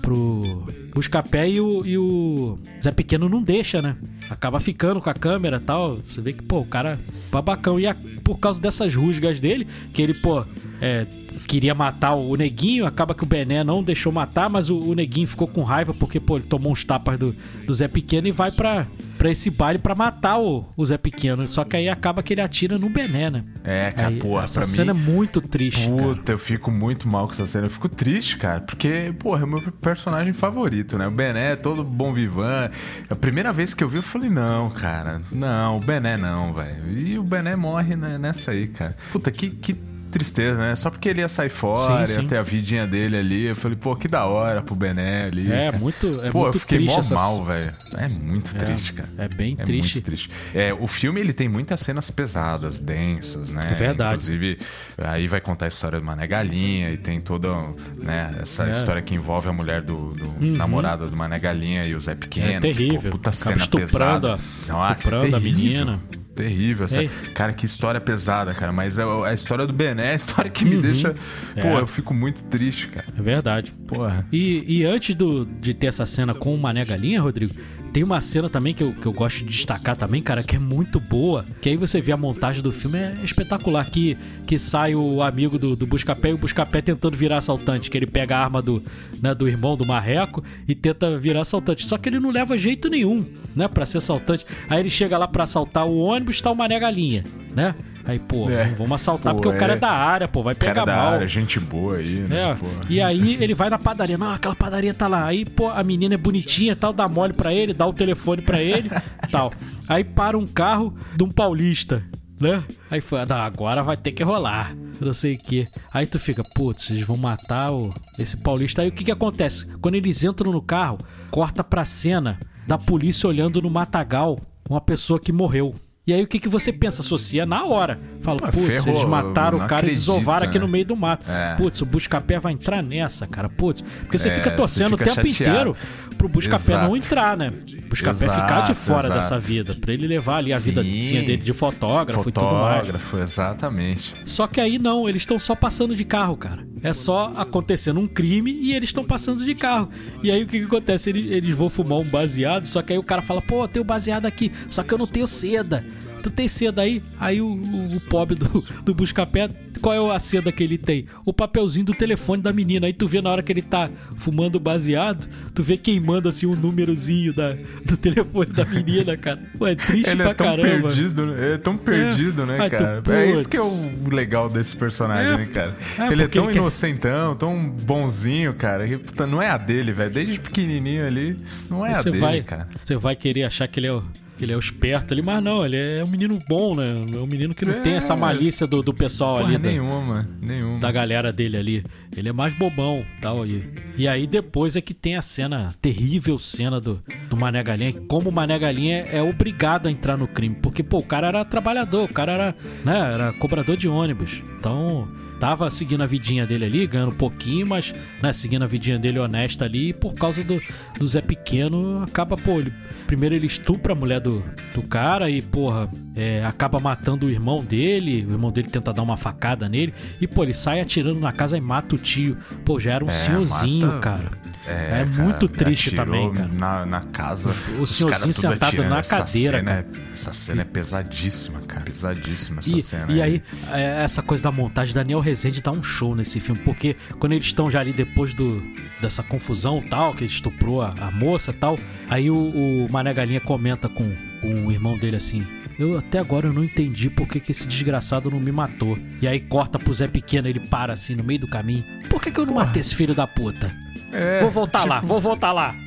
Pro Buscapé e o, e o Zé Pequeno não deixa, né? Acaba ficando com a câmera tal. Você vê que, pô, o cara babacão. E a- por causa dessas rusgas dele, que ele, pô, é, queria matar o Neguinho, acaba que o Bené não deixou matar, mas o, o Neguinho ficou com raiva porque, pô, ele tomou uns tapas do, do Zé Pequeno e vai pra, pra esse baile pra matar o, o Zé Pequeno. Só que aí acaba que ele atira no Bené, né? É, cara, Aí, porra, essa cena mim. é muito triste, cara. Puta, eu fico muito mal com essa cena. Eu fico triste, cara, porque, porra, é o meu personagem favorito, né? O Bené é todo bom vivan. A primeira vez que eu vi, eu falei, não, cara, não, o Bené não, velho. E o Bené morre né, nessa aí, cara. Puta, que, que tristeza, né? Só porque ele ia sair fora, Sim, sim. ia ter a vidinha dele ali. Eu falei, pô, que da hora pro Bené ali. É, muito- é pô, muito eu fiquei triste mó essa- mal, velho. É muito triste, cara. é bem é triste. Muito triste. É, o filme ele tem muitas cenas pesadas, densas, né? É verdade. Inclusive, aí vai contar a história do Mané Galinha e tem toda né, essa É. história que envolve a mulher do, do namorado do Mané Galinha e o Zé Pequeno. É terrível. Pô, puta Acaba cena estuprando pesada. a- Nossa, estuprando é a menina. Terrível. Essa... Ei. Cara, que história pesada, cara. Mas a, a história do Bené é a história que me deixa. Pô, É. eu fico muito triste, cara. É verdade. Porra. E, e antes do, de ter essa cena com o Mané Galinha, Rodrigo, tem uma cena também que eu, que eu gosto de destacar também, cara, que é muito boa. Que aí você vê a montagem do filme, é espetacular. Que, que sai o amigo do, do Buscapé e o Buscapé tentando virar assaltante. Que ele pega a arma do, né, do irmão do Marreco e tenta virar assaltante. Só que ele não leva jeito nenhum, né, pra ser assaltante. Aí ele chega lá pra assaltar o ônibus, tá Mané Galinha, né? Aí, pô, É. vamos assaltar Pô, porque o cara é. é da área, pô, vai pegar Cara da mal. área, gente boa aí, né? É, Pô. e aí ele vai na padaria. Não, aquela padaria tá lá. Aí, pô, a menina é bonitinha tal, dá mole pra ele, dá o telefone pra ele tal. Aí para um carro de um paulista, né? Aí fala, não, agora vai ter que rolar. Não sei o que. Aí tu fica, putz, eles vão matar o... esse paulista. Aí o que que acontece? Quando eles entram no carro, corta pra cena da polícia olhando no matagal uma pessoa que morreu. E aí o que, que você pensa? Associa na hora. Fala, putz, ferrou, eles mataram o cara e desovaram aqui né? no meio do mato. É. Putz, o Buscapé vai entrar nessa, cara. Putz, porque você É, fica torcendo fica o tempo chateado. inteiro pro Buscapé não entrar, né? Buscapé ficar de fora exato. dessa vida, pra ele levar ali a Sim. vidazinha dele de fotógrafo, e tudo mais. Fotógrafo, exatamente. Só que aí não, eles estão só passando de carro, cara. É só acontecendo um crime e eles estão passando de carro. E aí o que, que acontece? Eles, eles vão fumar um baseado, só que aí o cara fala, pô, eu tenho baseado aqui, só que eu não tenho seda. Tu tem seda aí? Aí o, o, o pobre do, do Buscapé, qual é a seda que ele tem? O papelzinho do telefone da menina. Aí tu vê na hora que ele tá fumando baseado, tu vê queimando assim o númerozinho da, do telefone da menina, cara. Pô, é triste Ele pra é tão caramba. perdido, né? é tão perdido, né, Ai, tu- cara? É isso que é o legal desse personagem, É. né, cara? É, ele é tão ele quer- inocentão, tão bonzinho, cara. que, puta, não é a dele, velho. Desde pequenininho ali, não é a dele, vai, cara. Você vai querer achar que ele é o, ele é o esperto ali, mas não, ele é um menino bom, né? É um menino que não É. tem essa malícia do, do pessoal ali, da, nenhuma, nenhuma. da galera dele ali. Ele é mais bobão tal. E, e aí depois é que tem a cena, terrível cena do, do Mané Galinha, como o Mané Galinha é obrigado a entrar no crime. Porque, pô, o cara era trabalhador, o cara era, né, era cobrador de ônibus. Então, tava seguindo a vidinha dele ali, ganhando um pouquinho, mas, né, seguindo a vidinha dele honesta ali, e por causa do, do Zé Pequeno, acaba, pô, ele, primeiro ele estupra a mulher do, do cara e, porra, é, acaba matando o irmão dele, o irmão dele tenta dar uma facada nele, e, pô, ele sai atirando na casa e mata o tio. Pô, já era um É, senhorzinho, mata- cara. É, É cara, muito triste também, cara. Na, na casa. O senhorzinho sentado na Essa cadeira, cena cara. é- essa cena é pesadíssima, cara. Pesadíssima essa E, cena. e aí, é, essa coisa da montagem, Daniel Rezende dá um show nesse filme, porque quando eles estão já ali depois do, dessa confusão tal, que ele estuprou a, a moça tal, aí o, o Mané Galinha comenta com, com o irmão dele assim. Eu até agora eu não entendi por que, que esse desgraçado não me matou. E aí corta pro Zé Pequeno, ele para assim no meio do caminho. Por que, que eu não matei esse filho da puta? É, vou voltar lá, tipo, vou voltar lá.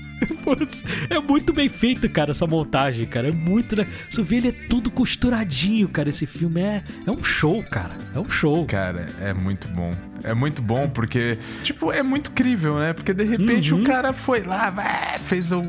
É muito bem feito, cara, essa montagem, cara. É muito. né? Você vê, ele é tudo costuradinho, cara. Esse filme é, é um show, cara. É um show. Cara, é muito bom. É muito bom porque, tipo, é muito crível, né? Porque de repente Uhum. o cara foi lá, fez o,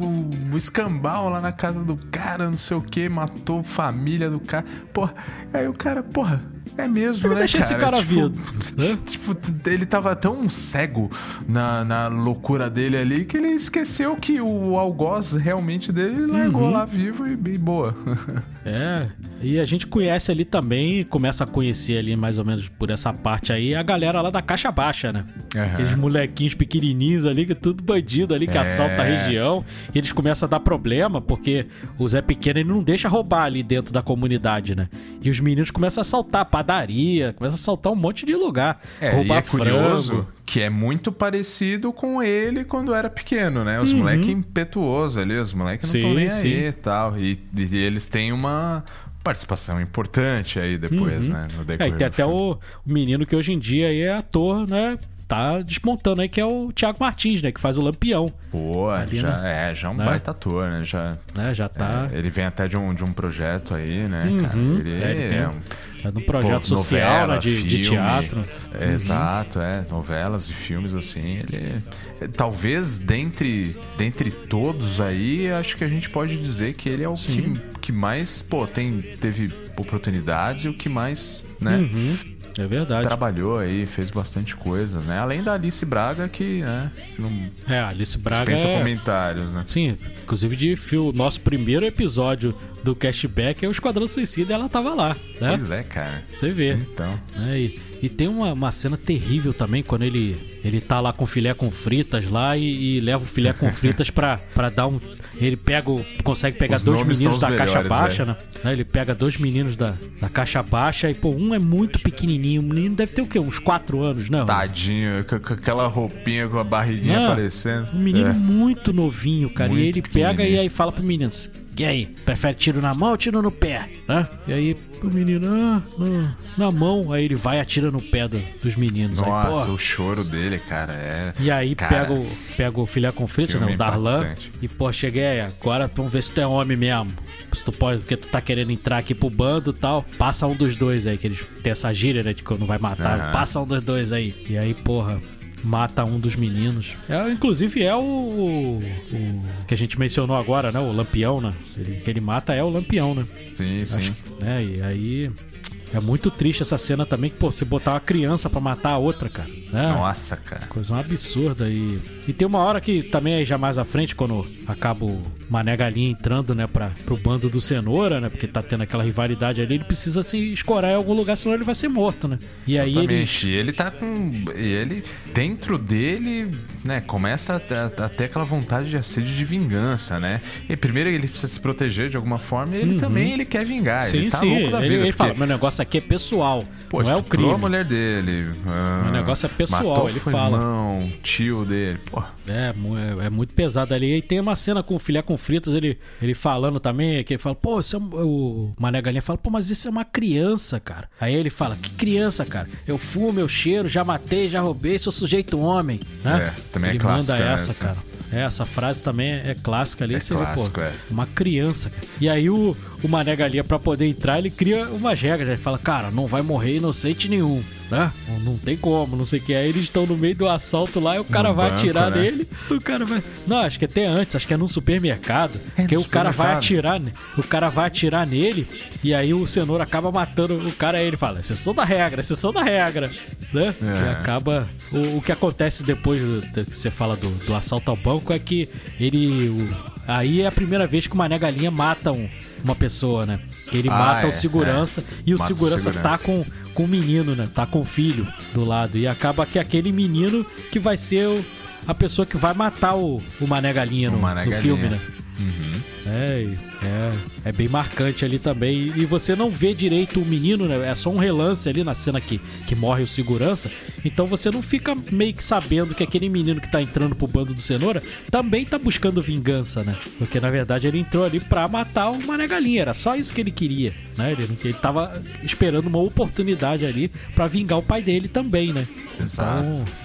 o escambau lá na casa do cara, não sei o que, matou família do cara. Porra, aí o cara, porra, é mesmo, Ele né? deixa esse cara tipo, vivo, né? Tipo, ele tava tão cego na, na loucura dele ali que ele esqueceu que o algoz realmente dele largou Uhum. lá vivo e, e boa. É. E a gente conhece ali também, começa a conhecer ali mais ou menos por essa parte aí, a galera lá da na caixa baixa, né? Aham. Aqueles molequinhos pequenininhos ali, que tudo bandido ali, que É. assalta a região. E eles começam a dar problema, porque o Zé Pequeno ele não deixa roubar ali dentro da comunidade, né? E os meninos começam a assaltar padaria, começam a assaltar um monte de lugar. É, roubar e é curioso frango. que é muito parecido com ele quando era pequeno, né? Uhum. Os moleques impetuosos ali, os moleques não estão nem sim. aí e tal. E, e eles têm uma participação importante aí depois, né? No É, decorrer e tem até o, o menino que hoje em dia é ator, né? Tá desmontando aí, que é o Thiago Martins, né? Que faz o Lampião. Pô, ali, já, né? é, já é um Né? baita ator, né? Já, Né? Já tá. é, ele vem até de um, de um projeto aí, né, cara? Ele, É, ele tem é um- um É num projeto Pô, social, novela, né? De, de filme. teatro. É, Exato, é. Novelas e filmes, assim. Ele. é, Talvez dentre, dentre todos aí, acho que a gente pode dizer que ele é o que, que mais, pô, tem, teve oportunidades e o que mais, né? Uhum. É verdade. Trabalhou aí, fez bastante coisa, né? Além da Alice Braga, que, né, não É, Alice Braga dispensa é... comentários, né? Sim, inclusive de fio, nosso primeiro episódio do Cashback é o Esquadrão Suicida e ela tava lá, né? Pois é, cara. Você vê. Então. né? E, e tem uma, uma cena terrível também quando ele, ele tá lá com filé com fritas lá e, e leva o filé com fritas pra, pra dar um. Ele pega, o- consegue pegar Os dois meninos da os caixa melhores, baixa, velho. né? Ele pega dois meninos da, da caixa baixa e, pô, um é muito pequenininho. O menino deve ter o quê? Uns quatro anos, né? Tadinho, com, com aquela roupinha com a barriguinha Não, aparecendo. Um menino É. muito novinho, cara. Muito e ele pega e aí fala pro menino: E aí, prefere tiro na mão ou tiro no pé? Né? E aí o menino, ah, ah, na mão. Aí ele vai e atira no pé do- dos meninos. Aí, Nossa, pô, o choro dele, cara, é. e aí Cara, pega, o, pega o filé com fritas, né? O Darlan. E, pô, cheguei aí, agora vamos ver se tu é homem mesmo. Se tu pode, porque tu tá querendo entrar aqui pro bando e tal. Passa um dos dois aí, que eles têm essa gíria, né? De quando vai matar. Aham. Passa um dos dois aí. E aí, porra. Mata um dos meninos. É, inclusive é o, o- o que a gente mencionou agora, né? O Lampião, né? Ele, que ele mata é o Lampião, né? Sim, sim. Acho que- né? E aí é muito triste essa cena também, que, pô, você botar uma criança pra matar a outra, cara. Né? Nossa, cara. Coisa absurda e. E tem uma hora que também aí já mais à frente, quando acaba o Mané Galinha entrando, né, pra, pro bando do Cenoura, né? Porque tá tendo aquela rivalidade ali, ele precisa se escorar em algum lugar, senão ele vai ser morto, né? E aí ele. Exatamente. E ele tá com. E ele, dentro dele, né, começa a, a- a ter aquela vontade de sede de vingança, né? E primeiro ele precisa se proteger de alguma forma e ele também ele quer vingar. Uhum. Sim, ele tá sim. louco da ele, vida. ele fala: porque, meu negócio aqui é pessoal, pô, não é o crime. a mulher dele. ah, O negócio é pessoal, ele fala. irmão, tio dele. Pô, É, é, é muito pesado ali. E tem uma cena com o filé com fritas, ele, ele falando também, que ele fala, pô, isso é o Mané Galinha fala, pô, mas isso é uma criança, cara. Aí ele fala, que criança, cara? Eu fumo, eu cheiro, já matei, já roubei, sou sujeito homem, né? É, também é ele clássica manda essa, essa. cara. É, essa frase também é, é clássica ali. É você vê, clássico, pô, é. uma criança, cara. E aí o, o Mané Galinha, pra poder entrar, ele cria umas regras. Ele fala, cara, não vai morrer inocente nenhum, né? Não, não tem como, não sei o que. Aí eles estão no meio do assalto lá e o cara No vai banco, atirar né? nele. O cara vai. Não, acho que até antes, acho que é num supermercado. É, que o cara vai atirar, o cara vai atirar nele e aí o cenoura acaba matando o cara aí ele fala, exceção da regra, exceção da regra, né? É. E acaba o, o que acontece depois do que você fala do, do assalto ao banco é que ele o- aí é a primeira vez que o Mané Galinha mata um- uma pessoa, né? Que ele Ah, mata é, o segurança é. e o Mata o segurança, segurança. tá com com o menino, né? Tá com o filho do lado e acaba que aquele menino que vai ser o- a pessoa que vai matar o, o Mané Galinha no, Mané no Galinha. filme, né? É, e- é, é bem marcante ali também. E você não vê direito o menino, né? É só um relance ali na cena que, que morre o segurança. Então você não fica meio que sabendo que aquele menino que tá entrando pro bando do cenoura também tá buscando vingança, né? Porque na verdade ele entrou ali pra matar o Mané Galinha. Era só isso que ele queria, né? Ele, ele tava esperando uma oportunidade ali pra vingar o pai dele também, né? Exato.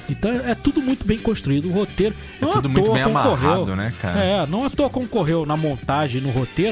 Então, então é tudo muito bem construído. O roteiro. não à tudo muito bem concorreu. amarrado, né, cara? É, não à toa concorreu na montagem, no roteiro.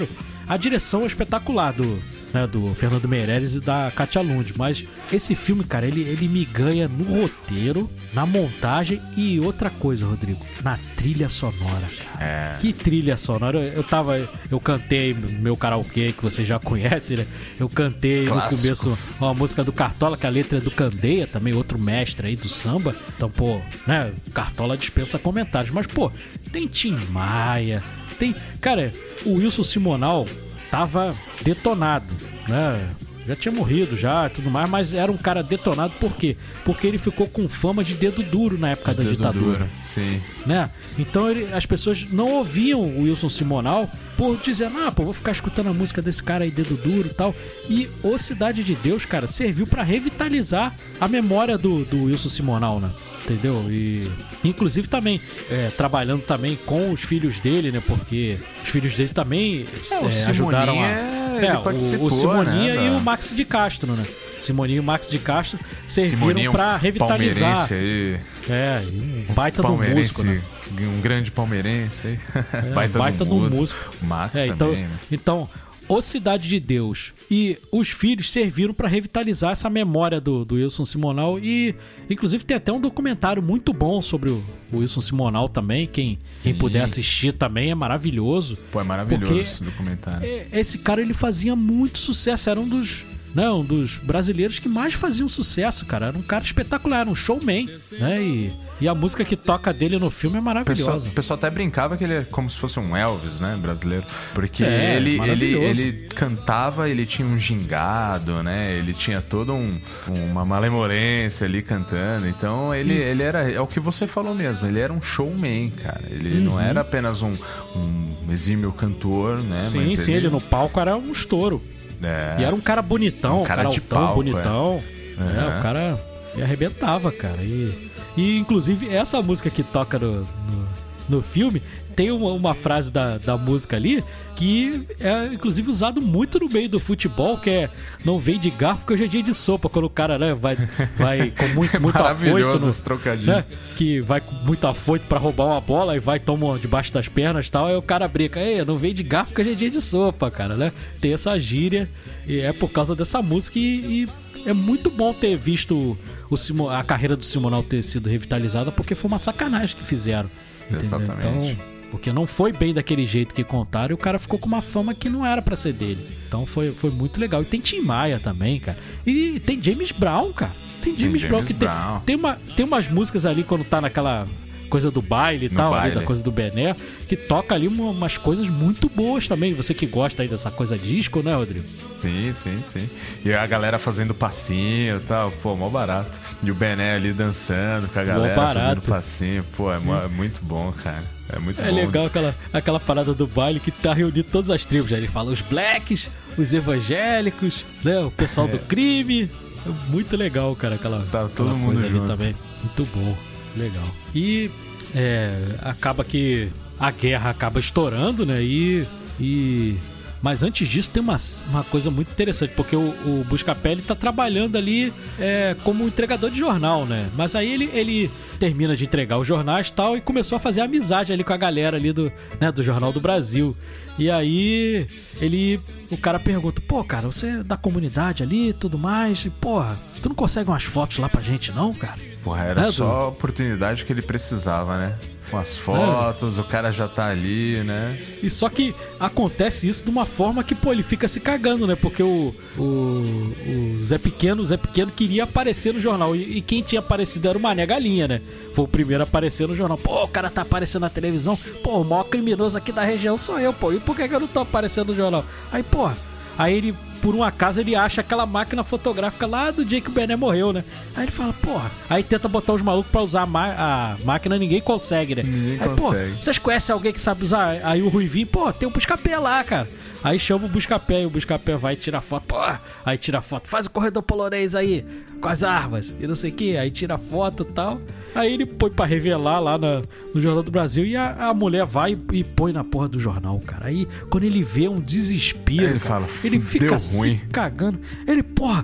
A direção é espetacular do, né, do Fernando Meirelles e da Katia Lund. Mas esse filme, cara, ele, ele me ganha no roteiro, na montagem e outra coisa, Rodrigo, na trilha sonora, cara. É. Que trilha sonora. Eu, eu tava. Eu cantei meu karaokê, que você já conhece, né? Eu cantei Clássico. no começo uma música do Cartola, que a letra é do Candeia, também outro mestre aí do samba. Então, pô, né? Cartola dispensa comentários. Mas, pô, tem Tim Maia, tem. Cara, o Wilson Simonal tava detonado, né? já tinha morrido já, tudo mais, mas era um cara detonado por quê? Porque ele ficou com fama de dedo duro na época da Dedo ditadura duro, Sim. né? Então ele- as pessoas não ouviam o Wilson Simonal por dizer, ah, pô, vou ficar escutando a música desse cara aí, dedo duro e tal. E o Cidade de Deus, cara, serviu pra revitalizar a memória do, do Wilson Simonal, né? Entendeu? E inclusive também é, trabalhando também com os filhos dele, né? Porque os filhos dele também É, é, ajudaram a. É, o, o Simoninha né, e o Max de Castro, né? Simoninha e o Max de Castro serviram Simoninho, pra revitalizar. Aí. É, um baita do músico, né? um grande palmeirense aí. É, baita, baita do do músico. músico. Max É, então, também, né? então, o Cidade de Deus e os filhos serviram pra revitalizar essa memória do, do Wilson Simonal e, inclusive, tem até um documentário muito bom sobre o, o Wilson Simonal também. Quem, quem puder assistir também é maravilhoso. Pô, é maravilhoso esse documentário. é, Esse cara ele fazia muito sucesso, era um dos né, um dos brasileiros que mais faziam sucesso, cara. Era um cara espetacular, era um showman, né? E, e a música que toca dele no filme é O pessoal, maravilhosa. o pessoal até brincava que ele é como se fosse um Elvis, né, brasileiro. Porque É, ele, ele, ele cantava, ele tinha um gingado, né? Ele tinha todo um, uma malemolência ali cantando. Então ele, ele era. É o que você falou mesmo, ele era um showman, cara. Ele não era apenas um, um exímio cantor, né? Sim, mas sim, ele... no palco era um estouro. É, E era um cara bonitão, Um cara cara, de altão, palco, bonitão. É, Uhum. o cara e arrebentava, cara. E, e inclusive essa música que toca no, no, no filme tem uma, uma frase da, da música ali que é inclusive usado muito no meio do futebol, que é não vem de garfo que hoje é dia de sopa, quando o cara né, vai, vai com muito, muito Maravilhoso afoito. no- né, que vai com muito afoito pra roubar uma bola e vai toma debaixo das pernas e tal, aí o cara brinca, ei, não vem de garfo que hoje é dia de sopa, cara, né? Tem essa gíria e é por causa dessa música e, e é muito bom ter visto o Simo- a carreira do Simonal ter sido revitalizada porque foi uma sacanagem que fizeram. entendeu? Exatamente. Então, porque não foi bem daquele jeito que contaram e o cara ficou com uma fama que não era pra ser dele. Então foi, foi muito legal. E tem Tim Maia também, cara. E tem James Brown, cara. Tem James, James Brown que tem, Brown. tem, uma, tem umas músicas ali quando tá naquela coisa do baile e No tal, ali, baile. da coisa do Bené, que toca ali uma- umas coisas muito boas também. Você que gosta aí dessa coisa disco, né, Rodrigo? Sim, sim, sim. E a galera fazendo passinho e tal, pô, mó barato. E o Bené ali dançando com a galera fazendo passinho, pô, é, é muito bom, cara. É muito É bom. legal aquela, aquela parada do baile que tá reunindo todas as tribos. né? Ele fala os blacks, os evangélicos, né? O pessoal do crime. É muito legal, cara, aquela, É. Tá todo aquela mundo coisa ali junto. também. Muito bom, legal. E é, acaba que a guerra acaba estourando, né? E. e mas antes disso tem uma, uma coisa muito interessante, porque o, o ele tá trabalhando ali é, como entregador de jornal, né? Mas aí ele, ele termina de entregar os jornais tal e começou a fazer amizade ali com a galera ali do, né, do Jornal do Brasil. E aí ele. O cara pergunta, pô, cara, você é da comunidade ali tudo mais, e porra, tu não consegue umas fotos lá pra gente, não, cara? Porra, era Né, só a oportunidade que ele precisava, né? Com as fotos, o cara já tá ali, né? E só que acontece isso de uma forma que, pô, ele fica se cagando, né? Porque o, o, o Zé Pequeno, o Zé Pequeno queria aparecer no jornal. E, e quem tinha aparecido era o Mané Galinha, né? Foi o primeiro a aparecer no jornal. Pô, o cara tá aparecendo na televisão. Pô, o maior criminoso aqui da região sou eu, pô. E por que, que eu não tô aparecendo no jornal? Aí, pô, aí ele, por um acaso, ele acha aquela máquina fotográfica lá do dia que o Bené morreu, né? Aí ele fala, porra. Aí tenta botar os malucos pra usar a, a máquina, ninguém consegue, né? Ninguém aí, pô, consegue. vocês conhecem alguém que sabe usar? Aí o Ruivinho, pô, tem um Buscapé lá, cara. Aí chama o Buscapé e o Buscapé vai tirar foto. Pô, aí tira foto. Faz o corredor polonês aí, com as armas e não sei o que. Aí tira foto e tal. Aí ele põe pra revelar lá na- no Jornal do Brasil e a, a mulher vai e, e põe na porra do jornal, cara. Aí quando ele vê um desespero, ele cara, fala, ele "Fudeu fica se ruim." cagando. Ele, porra,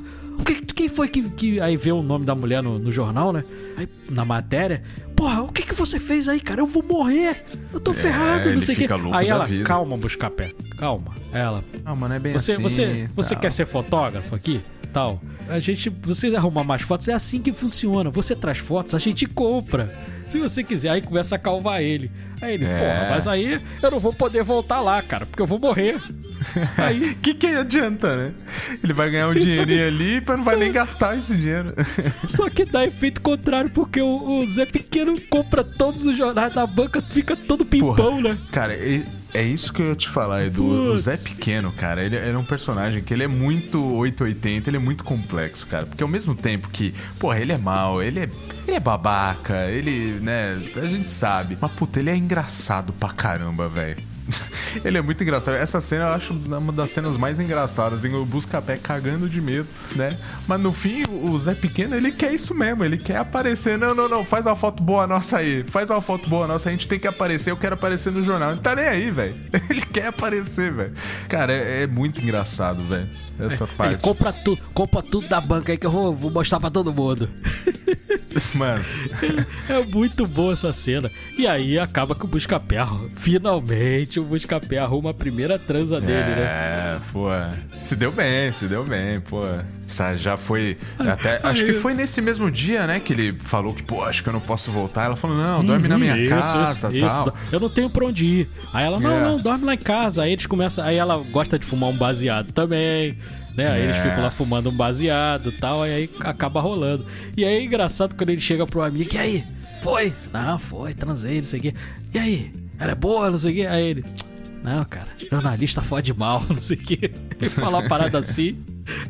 quem foi que, que. Aí vê o nome da mulher no, no jornal, né? Aí na matéria. Porra, o que, que você fez aí, cara? Eu vou morrer. Eu tô ferrado, não sei o que. Aí ela, vida. calma, Buscapé. Calma. Ela. Ah, mano, é bem Você, assim. você, você tal. quer ser fotógrafo aqui? Tal. A gente. Você arrumar mais fotos, é assim que funciona. Você traz fotos, a gente compra. Se você quiser, aí começa a calvar ele. Aí ele, É. porra, mas aí eu não vou poder voltar lá, cara, porque eu vou morrer. Aí. que que adianta, né? Ele vai ganhar um Isso dinheirinho ali, mas não vai nem gastar esse dinheiro. Só que dá efeito contrário, porque o, o Zé Pequeno compra todos os jornais da banca, fica todo pimpão, Porra. né? Cara, e- É isso que eu ia te falar, Edu. O Zé Pequeno, cara, ele, ele é um personagem que ele é muito 880, ele é muito complexo, cara. Porque ao mesmo tempo que, porra, ele é mal, ele é, ele é babaca, ele, né, a gente sabe. Mas, puta, ele é engraçado pra caramba, velho. Ele é muito engraçado. Essa cena eu acho uma das cenas mais engraçadas. Em o Buscapé cagando de medo, né? Mas no fim, o Zé Pequeno, ele quer isso mesmo. Ele quer aparecer. Não, não, não. Faz uma foto boa nossa aí. Faz uma foto boa nossa. A gente tem que aparecer. Eu quero aparecer no jornal. Não tá nem aí, velho. Ele quer aparecer, velho. Cara, é, é muito engraçado, velho. Essa parte. Ele compra tudo, compra tudo da banca aí que eu vou, vou mostrar pra todo mundo. Mano. É muito boa essa cena. E aí acaba que o Buscapé, finalmente o Buscapé arruma a primeira transa dele, né? É, pô. Se deu bem, se deu bem, pô. Isso já foi. Até, acho que foi nesse mesmo dia, né? Que ele falou que, pô, acho que eu não posso voltar. Ela falou, não, dorme na minha Uhum, Isso, casa isso, tal. isso. Eu não tenho pra onde ir. Aí ela, não, É. não, dorme lá em casa. Aí eles começam. Aí ela gosta de fumar um baseado também. Né? Aí eles É. ficam lá fumando um baseado e tal. E aí acaba rolando. E aí é engraçado quando ele chega pro amigo. E aí? Foi? Não, foi, transei, não sei o quê. E aí? Ela é boa, não sei o quê. Aí ele. Não, cara, jornalista fode mal, não sei o quê. Ele fala uma parada assim.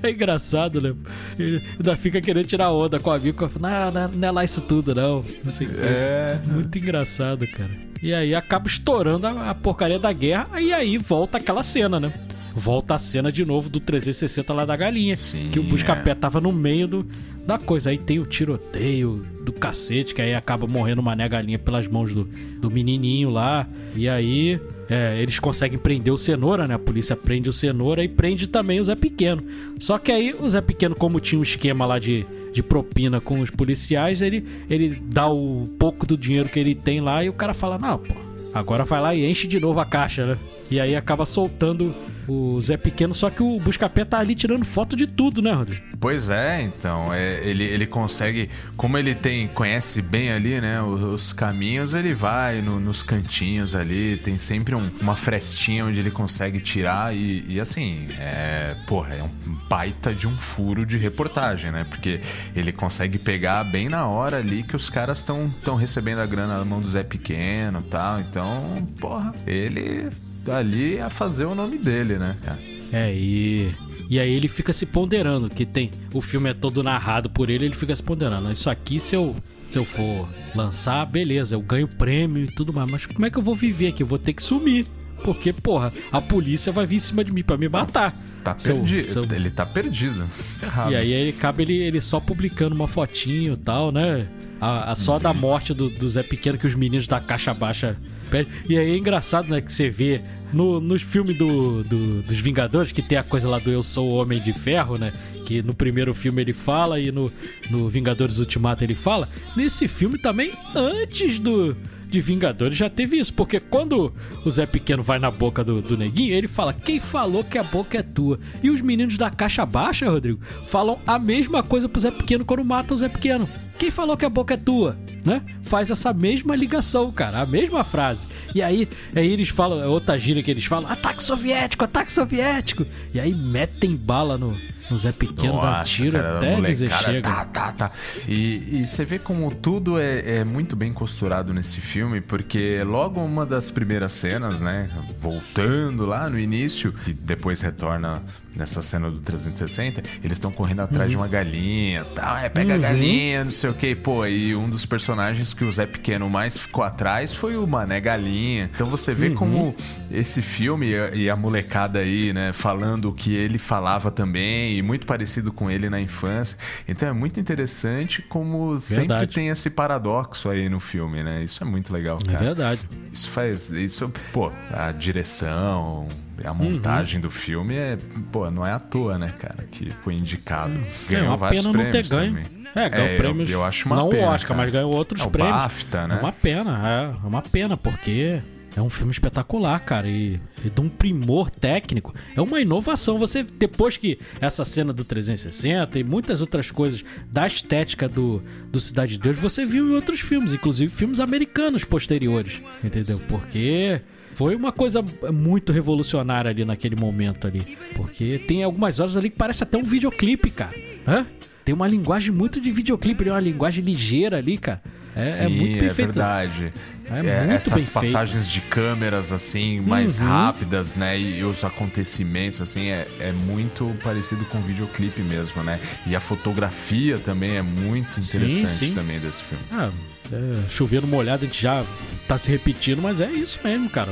É engraçado, né? Ele ainda fica querendo tirar onda com o amigo. Não, não, não é lá isso tudo, não. Não sei o quê. É. Muito engraçado, cara. E aí acaba estourando a, a porcaria da guerra. E aí volta aquela cena, né? Volta a cena de novo do 360 lá da galinha. Sim, que o Buscapé é. tava no meio do, da coisa. Aí tem o tiroteio do cacete, que aí acaba morrendo mané galinha pelas mãos do, do menininho lá. E aí é, eles conseguem prender o Cenoura, né? A polícia prende o Cenoura e prende também o Zé Pequeno. Só que aí o Zé Pequeno, como tinha um esquema lá de, de propina com os policiais, ele, ele dá o pouco do dinheiro que ele tem lá e o cara fala: Não, pô, agora vai lá e enche de novo a caixa, né? E aí acaba soltando o Zé Pequeno, só que o Buscapé tá ali tirando foto de tudo, né, Rodrigo? Pois é, então, é, ele, ele consegue, como ele tem, conhece bem ali, né, os, os caminhos, ele vai no- nos cantinhos ali, tem sempre um- uma frestinha onde ele consegue tirar e, e, assim, é, porra, é um baita de um furo de reportagem, né, porque ele consegue pegar bem na hora ali que os caras estão tão recebendo a grana na mão do Zé Pequeno e tal, então, porra, ele ali a fazer o nome dele, né, cara. É, e. E aí ele fica se ponderando, que tem. O filme é todo narrado por ele, ele fica se ponderando. Isso aqui, se eu, se eu for lançar, beleza, eu ganho prêmio e tudo mais. Mas como é que eu vou viver aqui? Eu vou ter que sumir. Porque, porra, a polícia vai vir em cima de mim pra me matar. Tá perdido, se eu- ele tá perdido. Errado. E aí ele acaba ele, ele só publicando uma fotinho e tal, né? A, a só da morte do, do Zé Pequeno que os meninos da caixa baixa pedem. E aí é engraçado, né? Que você vê no, nos filmes do, do- dos Vingadores, que tem a coisa lá do Eu Sou o Homem de Ferro, né? Que no primeiro filme ele fala e no, no Vingadores Ultimato ele fala. Nesse filme também, antes do. De Vingadores já teve isso, porque quando o Zé Pequeno vai na boca do, do neguinho, ele fala: Quem falou que a boca é tua? E os meninos da caixa baixa, Rodrigo, falam a mesma coisa pro Zé Pequeno quando matam o Zé Pequeno. Quem falou que a boca é tua? Né? Faz essa mesma ligação, cara, a mesma frase. E aí, aí eles falam, é outra gíria que eles falam: ataque soviético, ataque soviético. E aí metem bala no, no Zé Pequeno, dá Nossa, tiro cara, até a dizer molecada, chega. Tá, tá, tá. E, e você vê como tudo é, é muito bem costurado nesse filme, porque logo uma das primeiras cenas, né? Voltando lá no início, que depois retorna nessa cena do 360, eles estão correndo atrás de uma galinha, tal, é, pega a galinha, não sei o que, pô, e um dos personagens que o Zé Pequeno mais ficou atrás foi o Mané Galinha. Então você vê como esse filme e a- molecada aí, né, falando o que ele falava também, e muito parecido com ele na infância. Então é muito interessante como sempre Verdade. tem esse paradoxo aí no filme, né? Isso é muito legal, É cara. verdade. Isso faz. Isso, pô, a direção, a montagem Uhum. do filme é. Pô, não é à toa, né, cara? Que foi indicado. É Ganhou uma vários pena não ter prêmios ganho. também. É, ganhou eu- prêmios. Eu, acho uma não pena. o Oscar, cara. mas ganhou outros É o prêmios. BAFTA, né? É uma pena, é, é uma pena, porque é um filme espetacular, cara, e, e de um primor técnico. É uma inovação. Você, depois que essa cena do 360 e muitas outras coisas da estética do, do Cidade de Deus, você viu em outros filmes, inclusive filmes americanos posteriores, entendeu? Porque. Foi uma coisa muito revolucionária ali naquele momento ali. Porque tem algumas horas ali que parece até um videoclipe, cara. Hã? Tem uma linguagem muito de videoclipe, ali, uma linguagem ligeira ali, cara. É, Sim, é muito bem é feito. verdade. É É, essas feito. passagens de câmeras assim mais Uhum. rápidas, né? E os acontecimentos assim é, é muito parecido com o videoclipe mesmo, né? E a fotografia também é muito Sim, interessante sim. também desse filme. Ah, é, chovendo molhado, a gente já tá se repetindo, mas é isso mesmo, cara.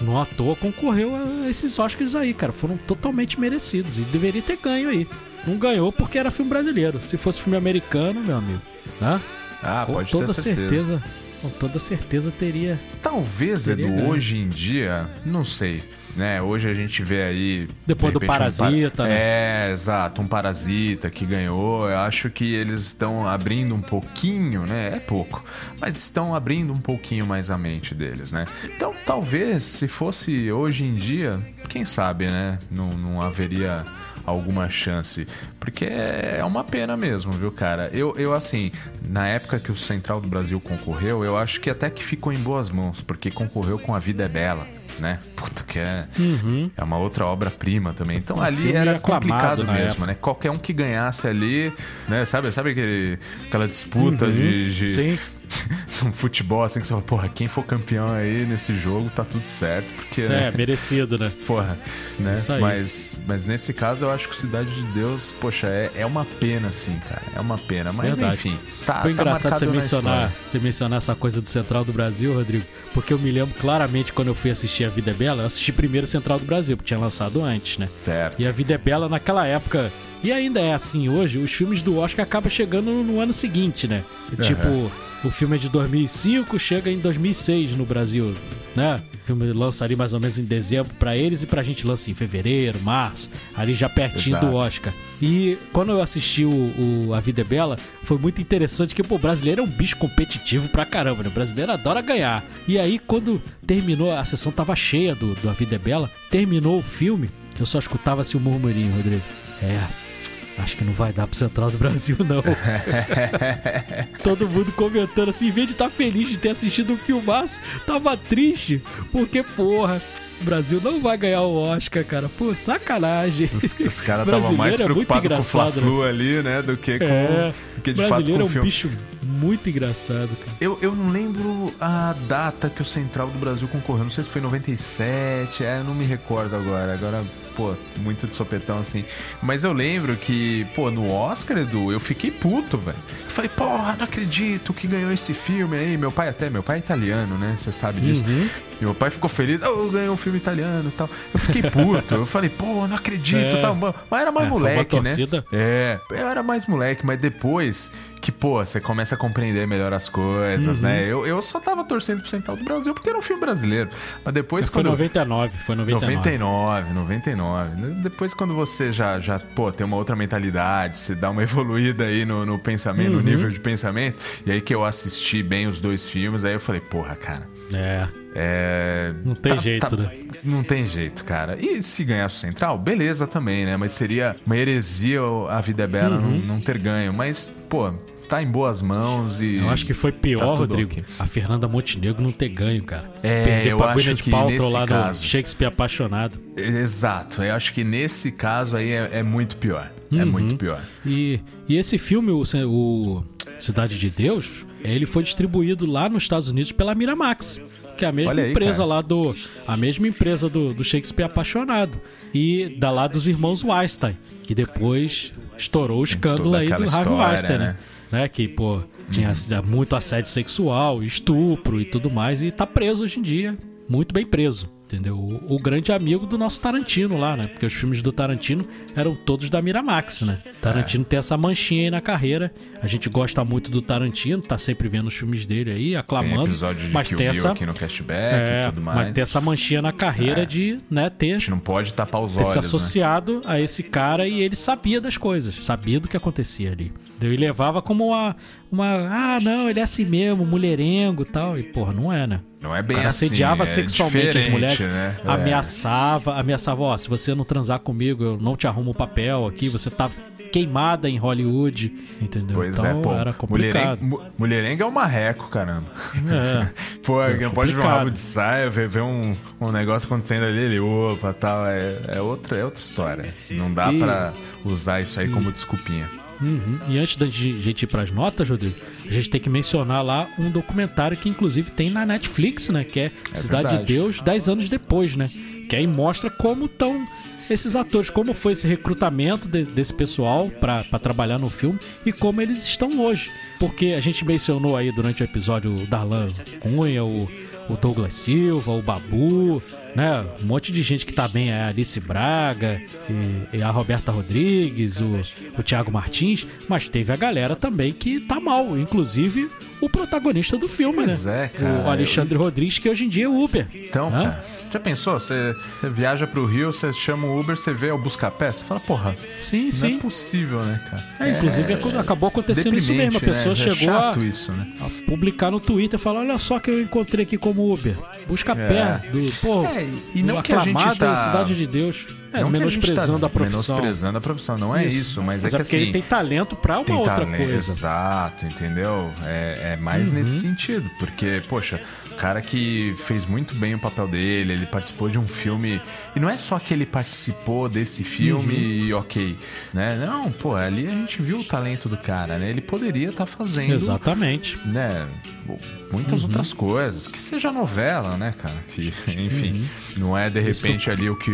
Não à toa concorreu a esses Oscars aí, cara. Foram totalmente merecidos e deveria ter ganho aí. Não ganhou porque era filme brasileiro. Se fosse filme americano, meu amigo, né? Ah, com pode toda ter certeza. certeza. Com toda certeza teria. Talvez, Teria Edu, ganho. hoje em dia, não sei. Né, hoje a gente vê aí. Depois de do repente, um Parasita, né? É, exato, um parasita que ganhou. Eu acho que eles estão abrindo um pouquinho, né? É pouco, mas estão abrindo um pouquinho mais a mente deles, né? Então, talvez, se fosse hoje em dia, quem sabe, né? Não, não haveria alguma chance. Porque é uma pena mesmo, viu, cara? Eu, eu, assim, na época que o Central do Brasil concorreu, eu acho que até que ficou em boas mãos, porque concorreu com A Vida é Bela. Né? Puta, que é, é uma outra obra-prima também. Então Um ali era complicado na mesmo, época. né? Qualquer um que ganhasse ali, né? Sabe, sabe aquele, aquela disputa de, de Sim. um futebol assim que você fala, porra, quem for campeão aí nesse jogo tá tudo certo, porque, É, né? merecido, né? Porra, né? Mas, mas nesse caso eu acho que Cidade de Deus, poxa, é, é uma pena, sim, cara. É uma pena. Mas Verdade. enfim, tá. Foi tá engraçado você na mencionar, você mencionar essa coisa do Central do Brasil, Rodrigo, porque eu me lembro claramente quando eu fui assistir A Vida é Bela, eu assisti primeiro Central do Brasil, porque tinha lançado antes, né? Certo. E A Vida é Bela naquela época, e ainda é assim hoje, os filmes do Oscar acabam chegando no ano seguinte, né? Tipo, o filme é de 2005, chega em 2006 no Brasil, né? O filme lança ali mais ou menos em dezembro pra eles e pra gente lança em fevereiro, março, ali já pertinho Exato. do Oscar. E quando eu assisti o, o A Vida é Bela, foi muito interessante que pô, o brasileiro é um bicho competitivo pra caramba, né? O brasileiro adora ganhar. E aí, quando terminou, a sessão tava cheia do, do A Vida é Bela, terminou o filme, eu só escutava assim o murmurinho, Rodrigo. É, acho que não vai dar pro Central do Brasil, não. Todo mundo comentando assim, em vez de estar feliz de ter assistido um filmaço, tava triste, porque, porra. O Brasil não vai ganhar o Oscar, cara. Pô, sacanagem. Os, os caras estavam mais Brasileiro é preocupados com o Fla-Flu ali, né? Do que com, É, do que de fato brasileiro com é o um filme. bicho muito engraçado, cara. Eu, eu não lembro a data que o Central do Brasil concorreu. Não sei se foi em 97, é, eu não me recordo agora. Agora, pô, muito de sopetão assim. Mas eu lembro que, pô, no Oscar, Edu, eu fiquei puto, velho. Eu falei, porra, não acredito que ganhou esse filme aí. Meu pai até, meu pai é italiano, né? Você sabe disso. Uhum. Meu pai ficou feliz, oh, ganhou um filme italiano e tal. Eu fiquei puto. eu falei, pô, não acredito É. tal. Mas era mais É, moleque, né? É, eu era mais moleque, mas depois que, pô, você começa a compreender melhor as coisas, Uhum. né? Eu, eu só tava torcendo pro Central do Brasil porque era um filme brasileiro. Mas depois Foi quando. 99, foi 99. 99, 99. Depois, quando você já, já pô, tem uma outra mentalidade, você dá uma evoluída aí no, no pensamento, Uhum. no nível de pensamento. E aí que eu assisti bem os dois filmes, aí eu falei, porra, cara. É, É. Não tem jeito, né? Não tem jeito, cara. E se ganhasse o Central, beleza também, né? Mas seria uma heresia a vida é bela Uhum. não, não ter ganho. Mas, pô, tá em boas mãos e. eu acho que foi pior, Tá Rodrigo, a Fernanda Montenegro não ter ganho, cara. É, Perder eu pra acho que Paltrow nesse lá caso- Shakespeare Apaixonado. Exato. Eu acho que nesse caso aí é, é muito pior. É Uhum. muito pior. E, e esse filme, o, o Cidade de Deus, ele foi distribuído lá nos Estados Unidos pela Miramax, que é a mesma aí, empresa cara. lá do. A mesma empresa do, do Shakespeare Apaixonado. E da lá dos irmãos Weinstein, que depois estourou o escândalo aí do Harvey Weinstein, né? né? Né? Que, pô, tinha muito assédio sexual, estupro e tudo mais, e tá preso hoje em dia. Muito bem preso. Entendeu? O, o grande amigo do nosso Tarantino lá, né? Porque os filmes do Tarantino eram todos da Miramax, né? Tarantino tem essa manchinha aí na carreira. A gente gosta muito do Tarantino, tá sempre vendo os filmes dele aí, Tem aclamando. episódio de mas Kill tem Bill essa, aqui no Cashback é, e tudo mais. mas tem essa manchinha na carreira É. de, né, ter A gente não pode tapar os ter olhos, se né? associado a esse cara e ele sabia das coisas, sabia do que acontecia ali. Ele levava como uma, uma. Ah, não, ele é assim mesmo, mulherengo e tal. E, porra, não é, né? Não é O bem cara assim. assediava é sexualmente as mulheres, né? É. ameaçava, ameaçava, ó, se você não transar comigo, eu não te arrumo o papel aqui, você tá queimada em Hollywood, entendeu? Pois então é, pô. era complicado. Mulherenga, mu- mulherenga é um marreco, caramba. É. Pô, É não pode ver um rabo de saia, ver, ver um, um negócio acontecendo ali, ele, opa, tal. É, é, outra, é outra história. Não dá E- pra usar isso aí como desculpinha. Uhum. E antes da gente ir pras notas, Rodrigo, a gente tem que mencionar lá um documentário que inclusive tem na Netflix, né? Que é, Cidade verdade. de Deus, 10 anos depois, né? Que aí mostra como estão esses atores, como foi esse recrutamento de- desse pessoal pra trabalhar no filme e como eles estão hoje. Porque a gente mencionou aí durante o episódio o Darlan Cunha, o, o Douglas Silva, o Babu, né? Um monte de gente que tá bem, a Alice Braga e, e a Roberta Rodrigues, o, o Thiago Martins, mas teve a galera também que tá mal, inclusive o protagonista do filme, Pois né? é, cara. O Alexandre Rodrigues, que hoje em dia é Uber. Então, né? cara, já pensou? Você, viaja pro Rio, você chama o Uber, você vê o busca-pé, você fala, porra, Sim, não sim. é possível, né, cara? É, inclusive acabou acontecendo isso mesmo. A deprimente, pessoa né? chegou é a, isso, né? a publicar no Twitter, falar: Olha só que eu encontrei aqui como Uber. Busca É. do. Pô, É, e não que a gente tá- Cidade de Deus. É, não que a gente menosprezando tá a profissão. Menosprezando a profissão, não é isso, mas, é que porque assim... ele tem talento pra uma outra talento, coisa. Uhum. Exato, entendeu? É, é mais nesse sentido, porque, poxa, o cara que fez muito bem o papel dele, ele participou de um filme. E não é só que ele participou desse filme Uhum. e ok, né? Não, pô, ali a gente viu o talento do cara, né? Ele poderia estar fazendo. Exatamente. Né, muitas Uhum. outras coisas. Que seja novela, né, cara? Que, enfim, Uhum. não é de repente ali o que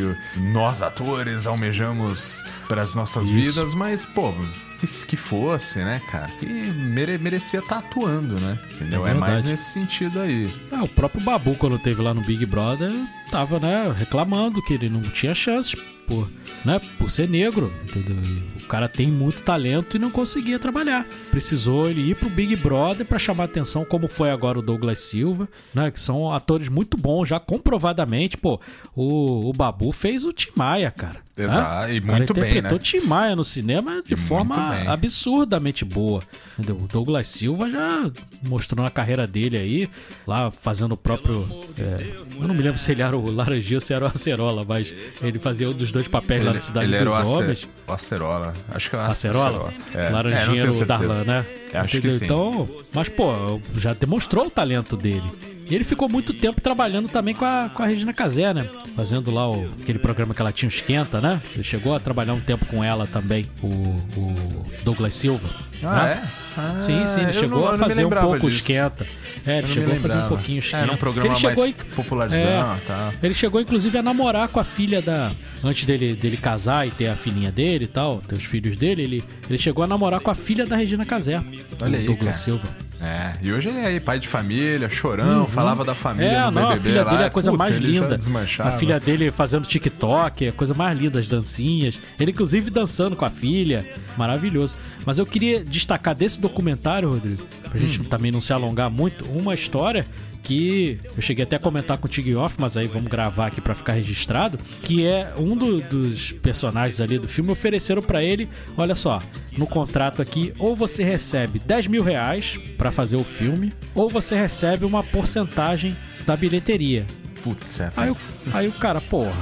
nós atores almejamos para as nossas Isso. vidas, mas, pô, que, que fosse, né, cara? Que mere- merecia estar atuando, né? Entendeu? É É, mais nesse sentido aí. É, o próprio Babu, quando teve lá no Big Brother, tava, né, reclamando que ele não tinha chances por, né, por ser negro, entendeu? E o cara tem muito talento e não conseguia trabalhar. Precisou ele ir pro Big Brother pra chamar atenção, como foi agora o Douglas Silva, né, que são atores muito bons, já comprovadamente, pô, o, o Babu fez o Tim Maia, cara. né? Exato, e O cara muito bem, interpretou né? Tim Maia no cinema de E forma absurdamente boa. Entendeu? O Douglas Silva já mostrou na carreira dele aí, lá fazendo o próprio. é, eu não me lembro se ele era o Laranjinha ou se era o Acerola, mas ele fazia um dos dois papéis lá na Cidade ele era dos o, Ace- Homens. o Acerola. Acho que é o Acerola? É, é, Laranjinha tenho era o. Darlan, né? Acho que sim. Então, mas pô, já demonstrou o talento dele. E ele ficou muito tempo trabalhando também com a, com a Regina Casé, né? Fazendo lá o, aquele programa que ela tinha, o Esquenta, né? Ele chegou a trabalhar um tempo com ela também, o, o Douglas Silva. Ah, né? é? Ah, Sim, sim, ele eu chegou não- a fazer um pouco disso. esquenta. É, ele chegou a fazer um pouquinho o esquenta. Era um programa ele chegou mais popularzão, é, tá. Ele chegou inclusive a namorar com a filha da. Antes dele, dele casar e ter a filhinha dele e tal, ter os filhos dele, ele, ele chegou a namorar com a filha da Regina Casé. Olha o aí, Douglas cara. Silva. É, e hoje ele é aí, pai de família, chorão, falava da família É, no não, a BBB filha lá. dele é a coisa Puta, mais linda. A filha dele fazendo TikTok, é a coisa mais linda, as dancinhas. Ele, inclusive, dançando com a filha. Maravilhoso. Mas eu queria destacar desse documentário, Rodrigo, pra gente Hum. também não se alongar muito, uma história que eu cheguei até a comentar contigo off, mas aí vamos gravar aqui pra ficar registrado, que é um do- dos personagens ali do filme ofereceram pra ele, olha só, no contrato aqui, ou você recebe 10 mil reais pra fazer o filme, ou você recebe uma porcentagem da bilheteria. Putz, é, Aí, aí o cara, porra,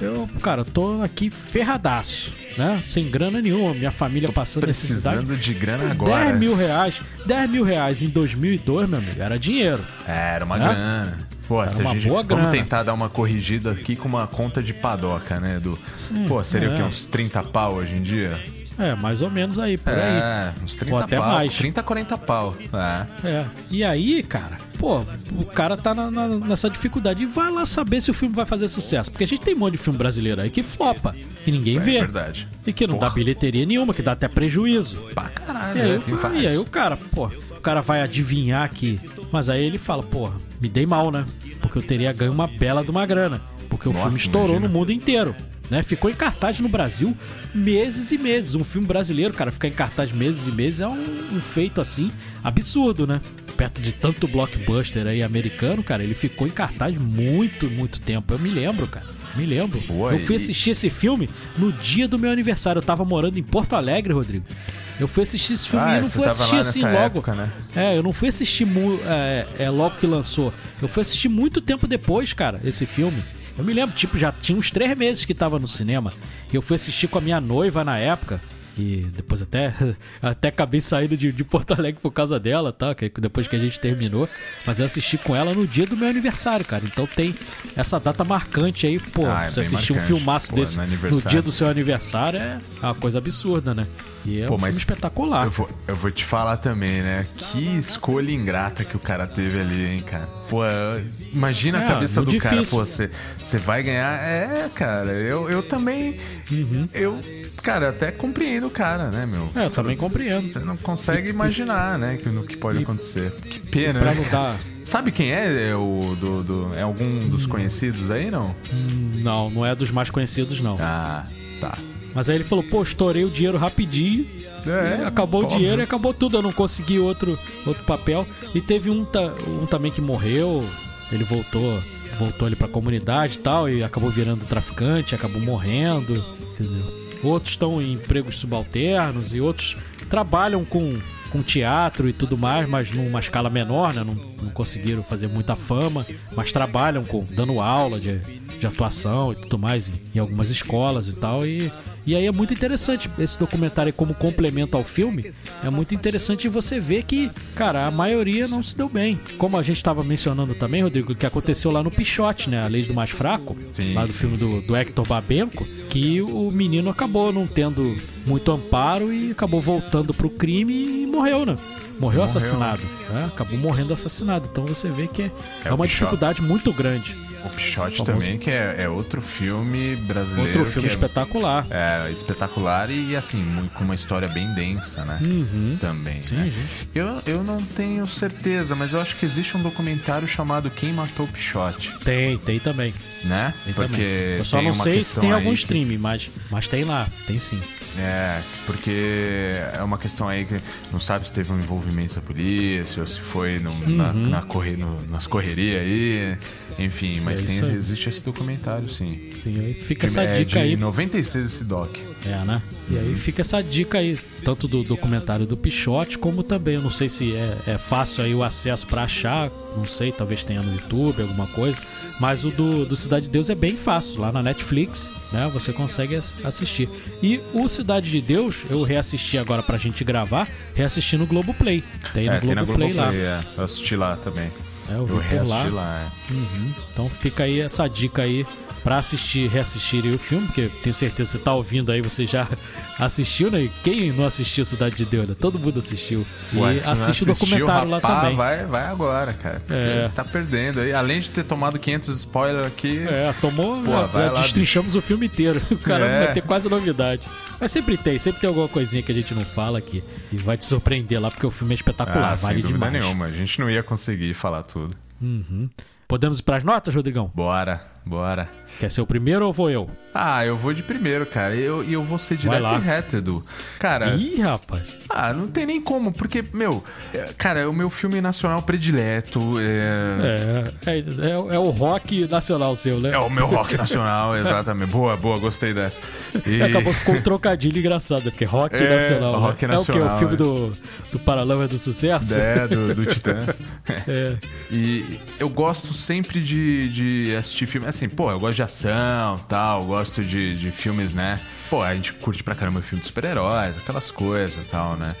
eu, cara, tô aqui ferradaço, né? Sem grana nenhuma, minha família passando necessidade. precisando de grana agora. 10 mil reais, 10 mil reais em 2002, meu amigo, era dinheiro. É, era uma Né? grana. Pô, se a uma gente, boa vamos grana. tentar dar uma corrigida aqui com uma conta de padoca, né? Do, Sim, pô, seria o é. quê? Uns 30 pau hoje em dia? É, mais ou menos aí, por aí. É, uns 30 Ou até pau. mais. 30, 40 pau. É. É. E aí, cara, pô, o cara tá na- na- nessa dificuldade. E vai lá saber se o filme vai fazer sucesso. Porque a gente tem um monte de filme brasileiro aí que flopa, que ninguém É vê. verdade. E que não dá Porra. bilheteria nenhuma, que dá até prejuízo. Pra caralho, E aí, né? o- e aí o cara, pô, o cara vai adivinhar aqui. Mas aí ele fala, porra, me dei mal, né? Porque eu teria ganho uma bela de uma grana. Porque o Nossa, filme estourou imagina. no mundo inteiro. Né? Ficou em cartaz no Brasil meses e meses. Um filme brasileiro, cara, ficar em cartaz meses e meses é um, um feito assim absurdo, né? Perto de tanto blockbuster aí americano, cara, ele ficou em cartaz muito, muito tempo. Eu me lembro, cara. Me lembro. Pô, eu fui e- assistir esse filme no dia do meu aniversário. Eu tava morando em Porto Alegre, Rodrigo. Eu fui assistir esse filme Ah, e eu não fui assistir assim logo. época, né? É, eu não fui assistir é, é, logo que lançou. Eu fui assistir muito tempo depois, cara, esse filme. Eu me lembro, tipo, já tinha uns três meses que tava no cinema. E eu fui assistir com a minha noiva na época. E depois até, até acabei saindo de, de Porto Alegre por causa dela, tá? Que depois que a gente terminou. Mas eu assisti com ela no dia do meu aniversário, cara. Então tem essa data marcante aí, pô. Ah, é você assistir um marcante. filmaço Pô, desse no no, aniversário. dia do seu aniversário é uma coisa absurda, né? E é Pô, um filme espetacular. Eu vou, eu vou te falar também, né? Que escolha ingrata que o cara teve ali, hein, cara. Pô, imagina É, a cabeça do muito cara. difícil. Pô, você vai ganhar. É, cara, eu, eu também. Eu, cara, até compreendo o cara, né, meu? É, eu também compreendo. Você não consegue imaginar, né, que, no que pode acontecer. Que pena, pra né? não cara? dar- Sabe quem é, é o do, do- É algum dos conhecidos aí, não? Não, não é dos mais conhecidos, não. Ah, tá. Mas aí ele falou, pô, estourei o dinheiro rapidinho. É, acabou óbvio. o dinheiro e acabou tudo. Eu não consegui outro, outro papel. E teve um, um também que morreu. Ele voltou, voltou ali pra comunidade e tal. E acabou virando traficante, acabou morrendo. Entendeu? Outros estão em empregos subalternos e outros trabalham com, com teatro e tudo mais, mas numa escala menor, né? Não, não conseguiram fazer muita fama, mas trabalham com dando aula de, de atuação e tudo mais em, em algumas escolas e tal. E, e aí é muito interessante esse documentário como complemento ao filme. É muito interessante você ver que, cara, a maioria não se deu bem. Como a gente estava mencionando também, Rodrigo, que aconteceu lá no Pichote, né? A Lei do Mais Fraco, Sim, lá do sim, filme do, do Hector Babenco, que o menino acabou não tendo muito amparo e acabou voltando pro crime e morreu, né? Morreu, assassinado. né? Acabou morrendo assassinado. Então você vê que é, é uma dificuldade muito grande. O Pichote Famoso. também, que é, é outro filme brasileiro. Outro filme é- espetacular. É, espetacular e, assim, com uma história bem densa, né? Também. Uhum. Sim, né? Eu, eu não tenho certeza, mas eu acho que existe um documentário chamado Quem Matou o Pichote, Tem, tem também. né? Tem Porque também. Eu só tem não uma sei se tem algum que- stream, mas, mas tem lá, tem sim. É, porque é uma questão aí que não sabe se teve um envolvimento da polícia ou se foi no- na, na corre, no- nas correrias aí, enfim, mas É tem, isso aí. existe esse documentário, sim. Tem aí, fica essa é dica aí. 96 esse doc. É, né? E aí fica essa dica aí, tanto do documentário do Pichote, como também, eu não sei se é, é fácil aí o acesso pra achar, não sei, talvez tenha no YouTube, alguma coisa, mas o do, do Cidade de Deus é bem fácil, lá na Netflix, né? Você consegue as- assistir. E o Cidade de Deus, eu reassisti agora pra gente gravar, reassisti no Globoplay. Tem no é, tem na Globoplay lá. Globoplay, é. Eu assisti lá também. É, eu vi eu reassisti lá. lá, é. Uhum. Então fica aí essa dica aí pra assistir, reassistir aí o filme, porque tenho certeza que você tá ouvindo aí, você já assistiu, né? E Quem não assistiu Cidade de Deus, né? Todo mundo assistiu. E Ué, não assiste o documentário lá também. Vai, vai agora, cara. Porque É. Tá perdendo aí. Além de ter tomado 500 spoilers aqui. É, tomou, Pô, já, já destrinchamos o filme inteiro. O cara É. vai ter quase novidade. Mas sempre tem, sempre tem alguma coisinha que a gente não fala aqui e vai te surpreender lá, porque o filme é espetacular, Ah, sem vale dúvida demais. nenhuma. A gente não ia conseguir falar tudo. Podemos ir pras notas, Rodrigão? Bora, bora. Quer ser o primeiro ou vou eu? Ah, eu vou de primeiro, cara. E eu, eu vou ser direto e reto, Edu. Cara, Ih, rapaz. ah, não tem nem como, porque, meu, é, cara, é o meu filme nacional predileto. É, É, é, é, é o rock nacional seu, né? é o meu rock nacional, exatamente. Boa, boa, gostei dessa. E... Acabou, ficou um trocadilho engraçado, porque rock É, nacional. né? rock É o que? nacional, O filme é. do, do Paralama do Sucesso? É, do, do Titãs. É. E eu gosto sempre de, de assistir filme. Assim, pô, eu gosto de ação tal, gosto de, de filmes, né? Pô, a gente curte pra caramba filme de super-heróis, aquelas coisas e tal, né?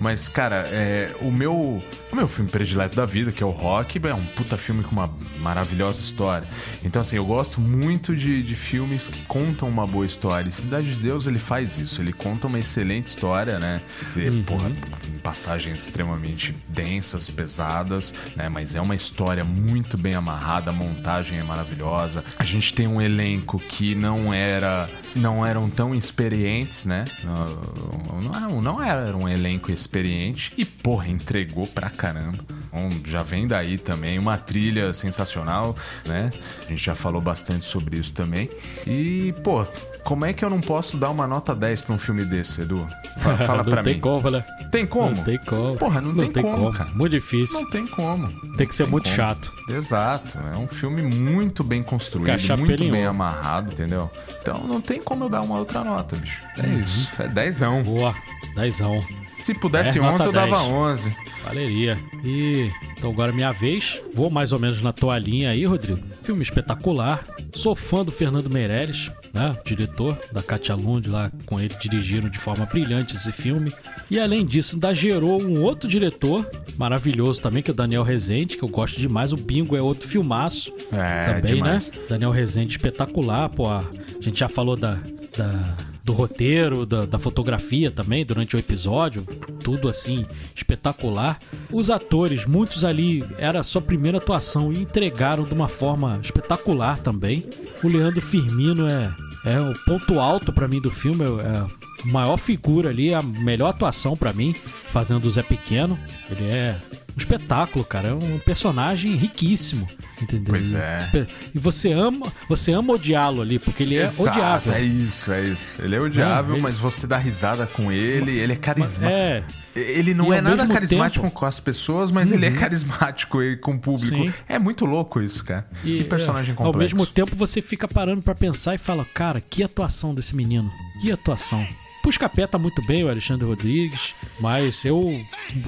Mas, cara, é, o meu. O meu filme predileto da vida, que é o Rock, é um puta filme com uma maravilhosa história. Então, assim, eu gosto muito de, de filmes que contam uma boa história. E Cidade de Deus, ele faz isso. Ele conta uma excelente história, né? E, porra, em passagens extremamente densas, pesadas, né? Mas é uma história muito bem amarrada, a montagem é maravilhosa. A gente tem um elenco que não era não eram tão experientes, né? Não, não, não era um elenco experiente e, porra, entregou pra caramba. Então, já vem daí também uma trilha sensacional, né? A gente já falou bastante sobre isso também. E, pô, como é que eu não posso dar uma nota 10 pra um filme desse, Edu? Fala, fala não pra tem mim. como, né? Tem como? Não tem como. Porra, não, tem, como, cara. Muito difícil. Não tem como. Tem que ser muito como. chato. Exato. É um filme muito bem construído, Cachapé muito em bem amarrado, entendeu? Então não tem como eu dar uma outra nota, bicho. É Uhum. isso. É dezão. Boa. Dezão. Se pudesse É, 11, nota eu dava 10. 11. Valeria. E então agora é minha vez. Vou mais ou menos na tua linha aí, Rodrigo. Filme espetacular. Sou fã do Fernando Meirelles, né? Diretor da Katia Lund lá com ele dirigiram de forma brilhante esse filme. E além disso, ainda gerou um outro diretor maravilhoso também, que é o Daniel Rezende, que eu gosto demais. O Bingo é outro filmaço É, também, demais. né? Daniel Rezende espetacular, pô. A gente já falou da, da do roteiro, da, da fotografia também durante o episódio, tudo assim espetacular. Os atores, muitos ali era a sua primeira atuação e entregaram de uma forma espetacular também. O Leandro Firmino é é o ponto alto pra mim do filme, é a maior figura ali, a melhor atuação pra mim, fazendo o Zé Pequeno. Ele é um espetáculo, cara, é um personagem riquíssimo, entendeu? Pois é. E você ama, você ama odiá-lo ali, porque ele é Exato, odiável. É isso, é isso. Ele é odiável, É, ele- mas você dá risada com ele, ele é carismático. É, Ele não E é nada carismático tempo- com as pessoas, mas ele é carismático e- com o público. Sim. É muito louco isso, cara. E, que personagem é, complexo. Ao mesmo tempo você fica parando pra pensar e fala, cara, que atuação desse menino. Que atuação. Puscapé tá muito bem, o Alexandre Rodrigues, mas eu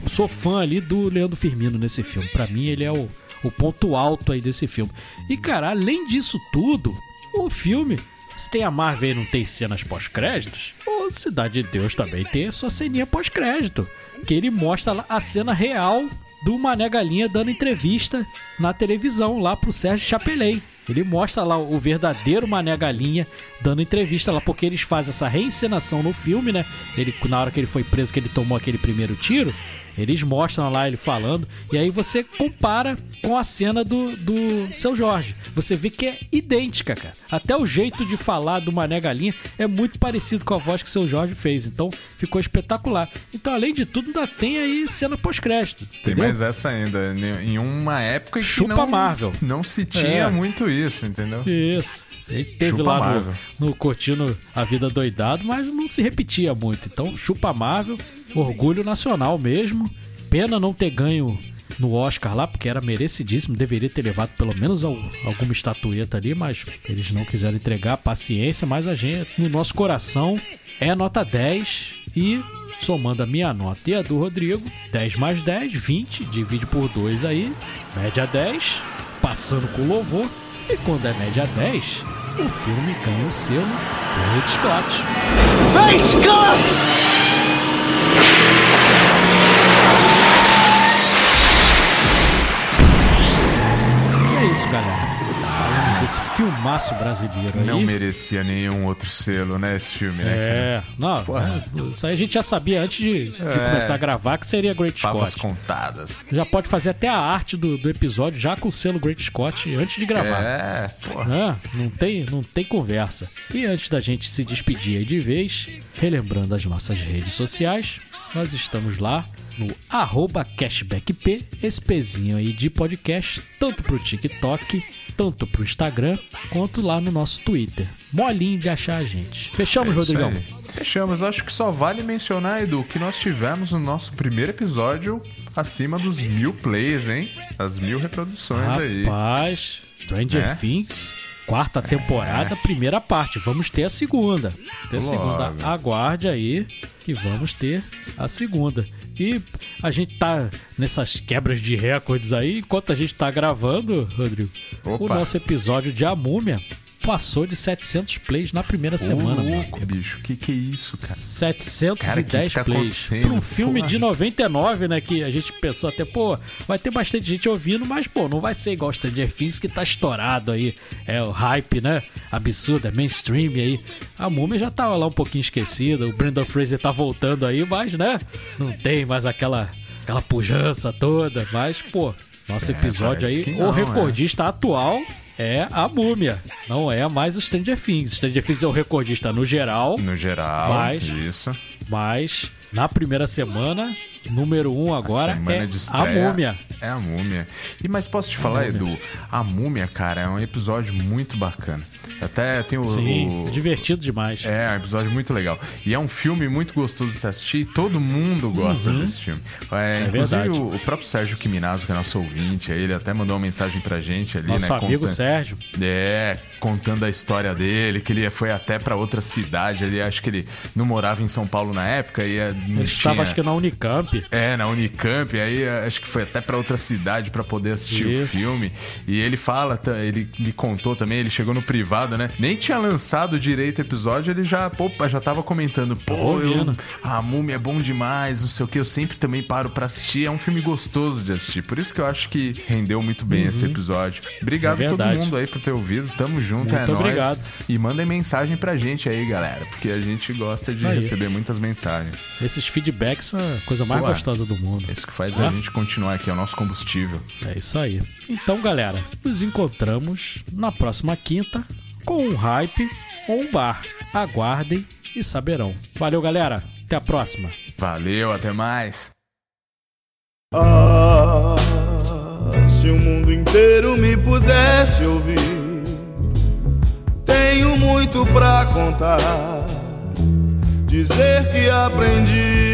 sou fã ali do Leandro Firmino nesse filme. Pra mim ele é o, o ponto alto aí desse filme. E cara, além disso tudo, o filme, se tem a Marvel e não tem cenas pós-créditos, o Cidade de Deus também tem a sua ceninha pós-crédito, que ele mostra a cena real do Mané Galinha dando entrevista na televisão lá pro Sérgio Chapelin. Ele mostra lá o verdadeiro Mané Galinha dando entrevista lá, porque eles fazem essa reencenação no filme, né? Ele, na hora que ele foi preso, que ele tomou aquele primeiro tiro, eles mostram lá ele falando, e aí você compara com a cena do, do seu Jorge. Você vê que é idêntica, cara. Até o jeito de falar do Mané Galinha é muito parecido com a voz que o seu Jorge fez. Então ficou espetacular. Então, além de tudo, ainda tem aí cena pós-crédito. Tem mais essa ainda. Em uma época em que Chupa não, Marvel. não se tinha É. muito isso, entendeu? Isso. Ele teve Chupa lá Marvel. no, no Curtindo a Vida Doidado, mas não se repetia muito. Então, chupa Marvel, orgulho nacional mesmo. Pena não ter ganho no Oscar lá, porque era merecidíssimo. Deveria ter levado pelo menos al- alguma estatueta ali, mas eles não quiseram entregar. Paciência, mas a gente, no nosso coração, é nota 10 e. Somando a minha nota e a do Rodrigo, 10 mais 10, 20, divide por 2 aí, média 10, passando com louvor. E quando é média 10, o filme ganha o selo Red Scott. E é isso, galera. Desse filmaço brasileiro aí. Não merecia nenhum outro selo, né? Esse filme, né? cara? É, não, é, isso aí a gente já sabia antes de, de começar a gravar que seria Great Favas Scott. contadas. Já pode fazer até a arte do, do episódio já com o selo Great Scott antes de gravar. É, porra. né? Não tem, não tem conversa. E antes da gente se despedir aí de vez, relembrando as nossas redes sociais, nós estamos lá no arroba cashbackp, esse pezinho aí de podcast, tanto pro TikTok, tanto pro Instagram, quanto lá no nosso Twitter. Molinho de achar a gente. Fechamos, É Rodrigão? aí. Fechamos. Acho que só vale mencionar, Edu, que nós tivemos no nosso primeiro episódio acima dos mil plays, hein? As mil reproduções aí. Rapaz, Stranger Né? Things, quarta temporada, primeira parte. Vamos ter a segunda. Ter a segunda. Aguarde aí que vamos ter a segunda. E a gente tá nessas quebras de recordes aí, enquanto a gente tá gravando, Rodrigo, o Opa. nosso episódio de A Múmia passou de 700 plays na primeira semana. Ô, mano. louco, bicho. Que que é isso, cara? 710 Cara, que que tá plays. Pra um filme Porra. de 99, né? Que a gente pensou até, pô, vai ter bastante gente ouvindo, mas, pô, não vai ser igual o Stranger Things que tá estourado aí. É o hype, né? Absurdo, é mainstream aí. A Múmia já tava lá um pouquinho esquecida, o Brandon Fraser tá voltando aí, mas, né? Não tem mais aquela, aquela pujança toda, mas, pô, nosso episódio É, parece aí, que o não, recordista atual. É a múmia, não é mais o Stranger Things. Stranger Things é o recordista no geral, No geral, Mas- isso. mas na primeira semana, número um agora é a múmia. É a múmia. E mas posso te falar, Edu, a múmia, cara, é um episódio muito bacana. Até tem o, Sim, o- divertido demais. É, é um episódio muito legal. E é um filme muito gostoso de se assistir e todo mundo gosta desse filme. É, inclusive verdade. o, o próprio Sérgio Quiminazo, que é nosso ouvinte, ele até mandou uma mensagem pra gente ali, Nosso né? amigo contando- Sérgio. É, contando a história dele, que ele foi até pra outra cidade ali, acho que ele não morava em São Paulo na época e não Ele estava, tinha- acho que na Unicamp. é, na Unicamp, aí eh, acho que foi até pra outra outra cidade pra poder assistir Isso. o filme. E ele fala, ele me contou também, ele chegou no privado, né? Nem tinha lançado direito o episódio, ele já, pô, já tava comentando, pô, eu, a múmia é bom demais, não sei o que, eu sempre também paro pra assistir. É um filme gostoso de assistir. Por isso que eu acho que rendeu muito bem esse episódio. Obrigado É a todo mundo aí por ter ouvido. Tamo junto, Muito é nóis. obrigado. E mandem mensagem pra gente aí, galera, porque a gente gosta de Aí. receber muitas mensagens. Esses feedbacks são a coisa mais Pô, gostosa do mundo. É isso que faz Ah. a gente continuar aqui, é o nosso combustível. É isso aí. Então, galera, nos encontramos na próxima quinta com um hype ou um bar. Aguardem e saberão. Valeu, galera. Até a próxima. Valeu, até mais. Ah, se o mundo inteiro me pudesse ouvir, tenho muito pra contar, dizer que aprendi.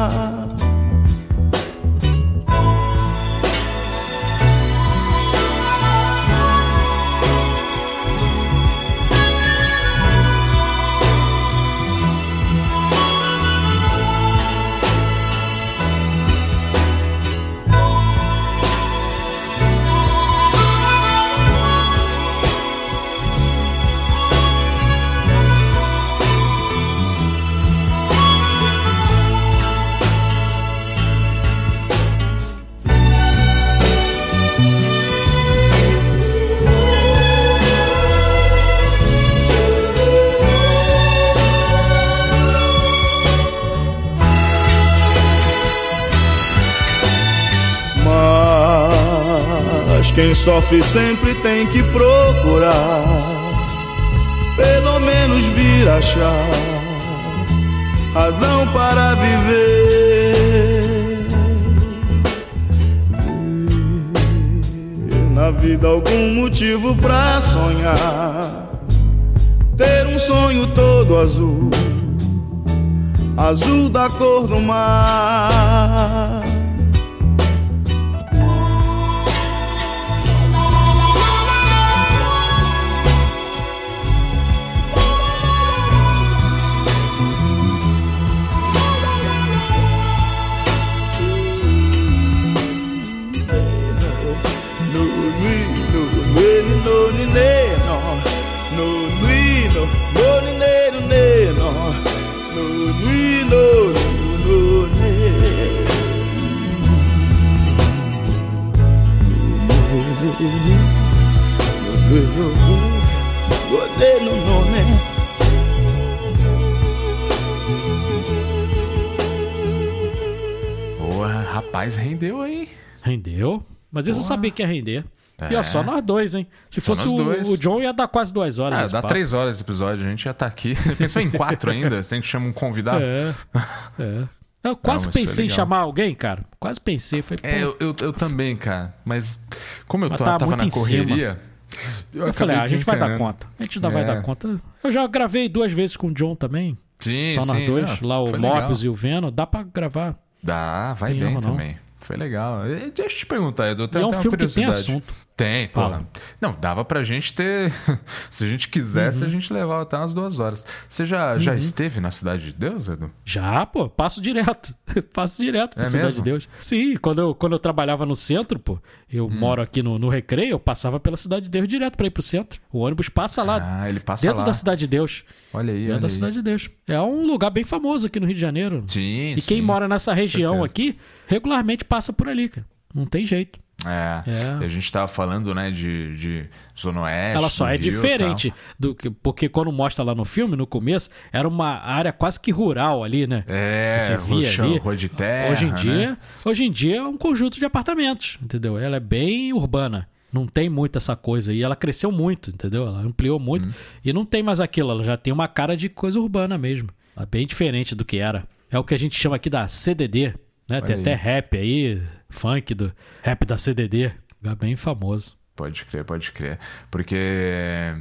Quem sofre sempre tem que procurar, pelo menos vir achar razão para viver. Ver Na vida algum motivo pra sonhar, ter um sonho todo azul, azul da cor do mar. Porra, rapaz, rendeu aí. Rendeu? Mas isso eu sabia que ia render. E ó, É. só nós dois, hein? Se Só fosse o, o John, ia dar quase duas horas. Ah, dá papo. três horas esse episódio, a gente já tá aqui. Pensou em quatro ainda? Se a gente chama um convidado? É. é. Eu quase foi pensei em legal. chamar alguém, cara. Quase pensei. Falei, pô, É, eu, eu, eu também, cara. Mas como eu Mas tô- tava tava na em correria. eu falei, ah, a gente vai dar conta. A gente ainda vai É. dar conta. Eu já gravei duas vezes com o John também. Sim, Só sim. nós dois. não, lá o foi. Mobius e o Venom. Dá pra gravar. Dá, vai bem não. também. Foi legal. Deixa eu te perguntar, Edu. Tem é um filme que tem assunto. Tem, pô. Fala. Não, dava pra gente ter. Se a gente quisesse, a Uhum. gente levava até umas duas horas. Você já, já esteve na Cidade de Deus, Edu? Já, pô, passo direto. passo direto pra É Cidade mesmo? de Deus. Sim, quando eu, quando eu trabalhava no centro, pô, eu Hum. moro aqui no, no Recreio, eu passava pela Cidade de Deus direto pra ir pro centro. O ônibus passa lá, Ah, ele passa dentro lá. da Cidade de Deus. Olha aí, Dentro olha da aí. Cidade de Deus. É um lugar bem famoso aqui no Rio de Janeiro. Sim, E quem sim. mora nessa região aqui, regularmente passa por ali, cara. Não tem jeito. É. É. A gente tava falando, né, de, de Zona Oeste. Ela só é Rio diferente do que porque quando mostra lá no filme, no começo, era uma área quase que rural ali, né? É, Você via chão, ali. rua de terra. hoje em né? dia, hoje em dia é um conjunto de apartamentos, entendeu? Ela é bem urbana. Não tem muito essa coisa. E ela cresceu muito, entendeu? Ela ampliou muito. Hum. E não tem mais aquilo. Ela já tem uma cara de coisa urbana mesmo. Ela é bem diferente do que era. É o que a gente chama aqui da CDD. Né? Tem Olha até aí. rap aí, funk do rap da CDD. Lugar bem famoso. Pode crer, pode crer. Porque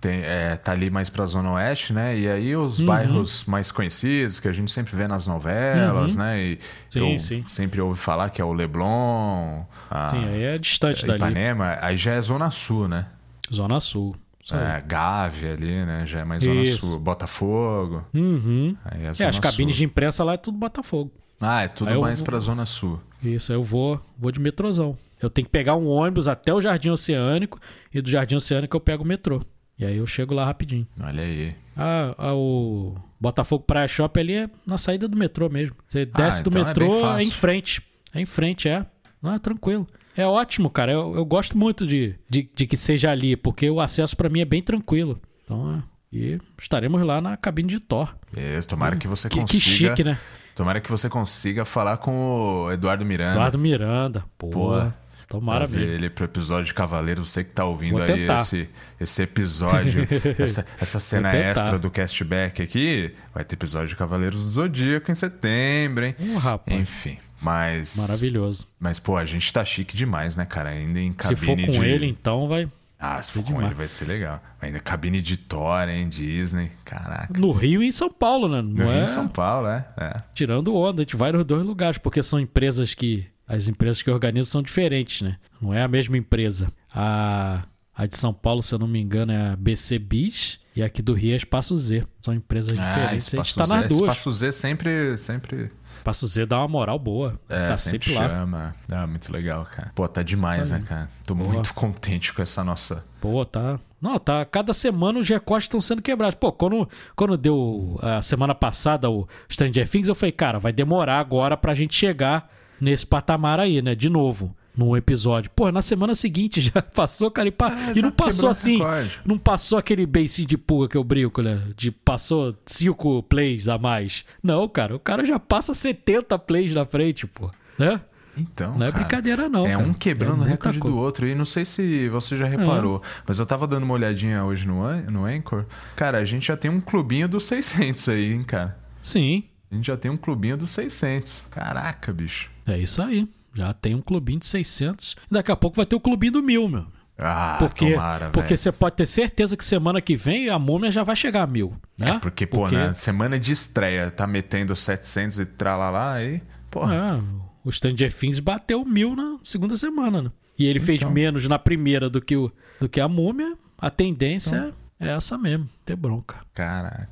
tem, é, tá ali mais pra Zona Oeste, né? E aí Uhum. os bairros mais conhecidos, que a gente sempre vê nas novelas, né? E Uhum. Sim, eu sim. sempre ouve falar que é o Leblon, a Sim, aí é distante dali. Ipanema, aí já é Zona Sul, né? Zona Sul. É, Gávea ali, né? Já é mais Zona Isso. Sul. Botafogo. Uhum. Aí é, É, as cabines de imprensa lá é tudo Botafogo. Ah, é tudo Aí mais vou- pra Zona Sul. Isso, aí eu vou, vou de metrôzão. Eu tenho que pegar um ônibus até o Jardim Oceânico e do Jardim Oceânico eu pego o metrô. E aí eu chego lá rapidinho. Olha aí. Ah, ah, o Botafogo Praia Shop ali é na saída do metrô mesmo. Você Ah, desce do então é metrô, é, em frente. É em frente, é. Não, é tranquilo. É ótimo, cara. Eu, eu gosto muito de, de, de que seja ali, porque o acesso pra mim é bem tranquilo. Então, é. E estaremos lá na cabine de Thor. Beleza, tomara que você Que, que consiga. chique, né? Tomara que você consiga falar com o Eduardo Miranda. Eduardo Miranda. Pô, Pô, tomara trazer mesmo. ele pro episódio de Cavaleiro. Você que tá ouvindo aí esse, esse episódio, essa, essa cena extra do castback aqui, vai ter episódio de Cavaleiros do Zodíaco em setembro, hein? Hum, rapaz. Enfim, mas. Maravilhoso. Mas, pô, a gente tá chique demais, né, cara? Ainda em Se cabine for com de. ele, então vai. Ah, se for com ele vai ser legal. Ainda cabine de Thor, hein? Disney. Caraca. No Rio e em São Paulo, né? No Não Rio é e São Paulo, é. é. tirando onda. A gente vai nos dois lugares, porque são empresas que. As empresas que organizam são diferentes, né? Não é a mesma empresa. A, a de São Paulo, se eu não me engano, é a BC Bis e a aqui do Rio é Espaço Z. São empresas Ah, diferentes. A gente Espaço tá Z, nas duas. Espaço Z sempre, sempre Espaço Z dá uma moral boa. É, tá sempre, sempre, lá. chama. Ah, muito legal, cara. Pô, tá demais, né, cara? Tô muito contente com essa nossa. Pô, tá. Não, tá. Cada semana os recortes estão sendo quebrados. Pô, quando, quando deu a semana passada o Stranger Things, eu falei, cara, vai demorar agora pra gente chegar nesse patamar aí, né? De novo. Num episódio. Pô, na semana seguinte já passou, cara, e, pá, Ah, e não passou assim. Não passou aquele beicinho de pulga que eu brinco, né? De passou cinco plays a mais. Não, cara, o cara já passa 70 plays na frente, pô. Né? Então. Não é cara, brincadeira, não. É cara. um quebrando É o recorde coisa. do outro. E não sei se você já reparou, mas eu tava dando uma olhadinha hoje no, no Anchor. Cara, a gente já tem um clubinho dos 600 aí, hein, cara. Sim, A gente já tem um clubinho dos 600. Caraca, bicho. é isso aí. Já tem um clubinho de 600. Daqui a pouco vai ter o clubinho do mil, meu. Ah, Porque, tomara, porque você pode ter certeza que semana que vem a múmia já vai chegar a mil. Né? É, porque, pô, na semana de estreia tá metendo 700 e tralalá aí. Porra. É, o Stranger Things bateu mil na segunda semana, né? E ele fez Então. menos na primeira do que, o, do que a múmia. A tendência é essa mesmo, ter bronca. Caraca.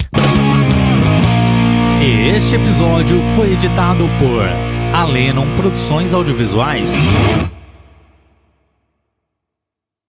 Este episódio foi editado por Alenon Produções Audiovisuais.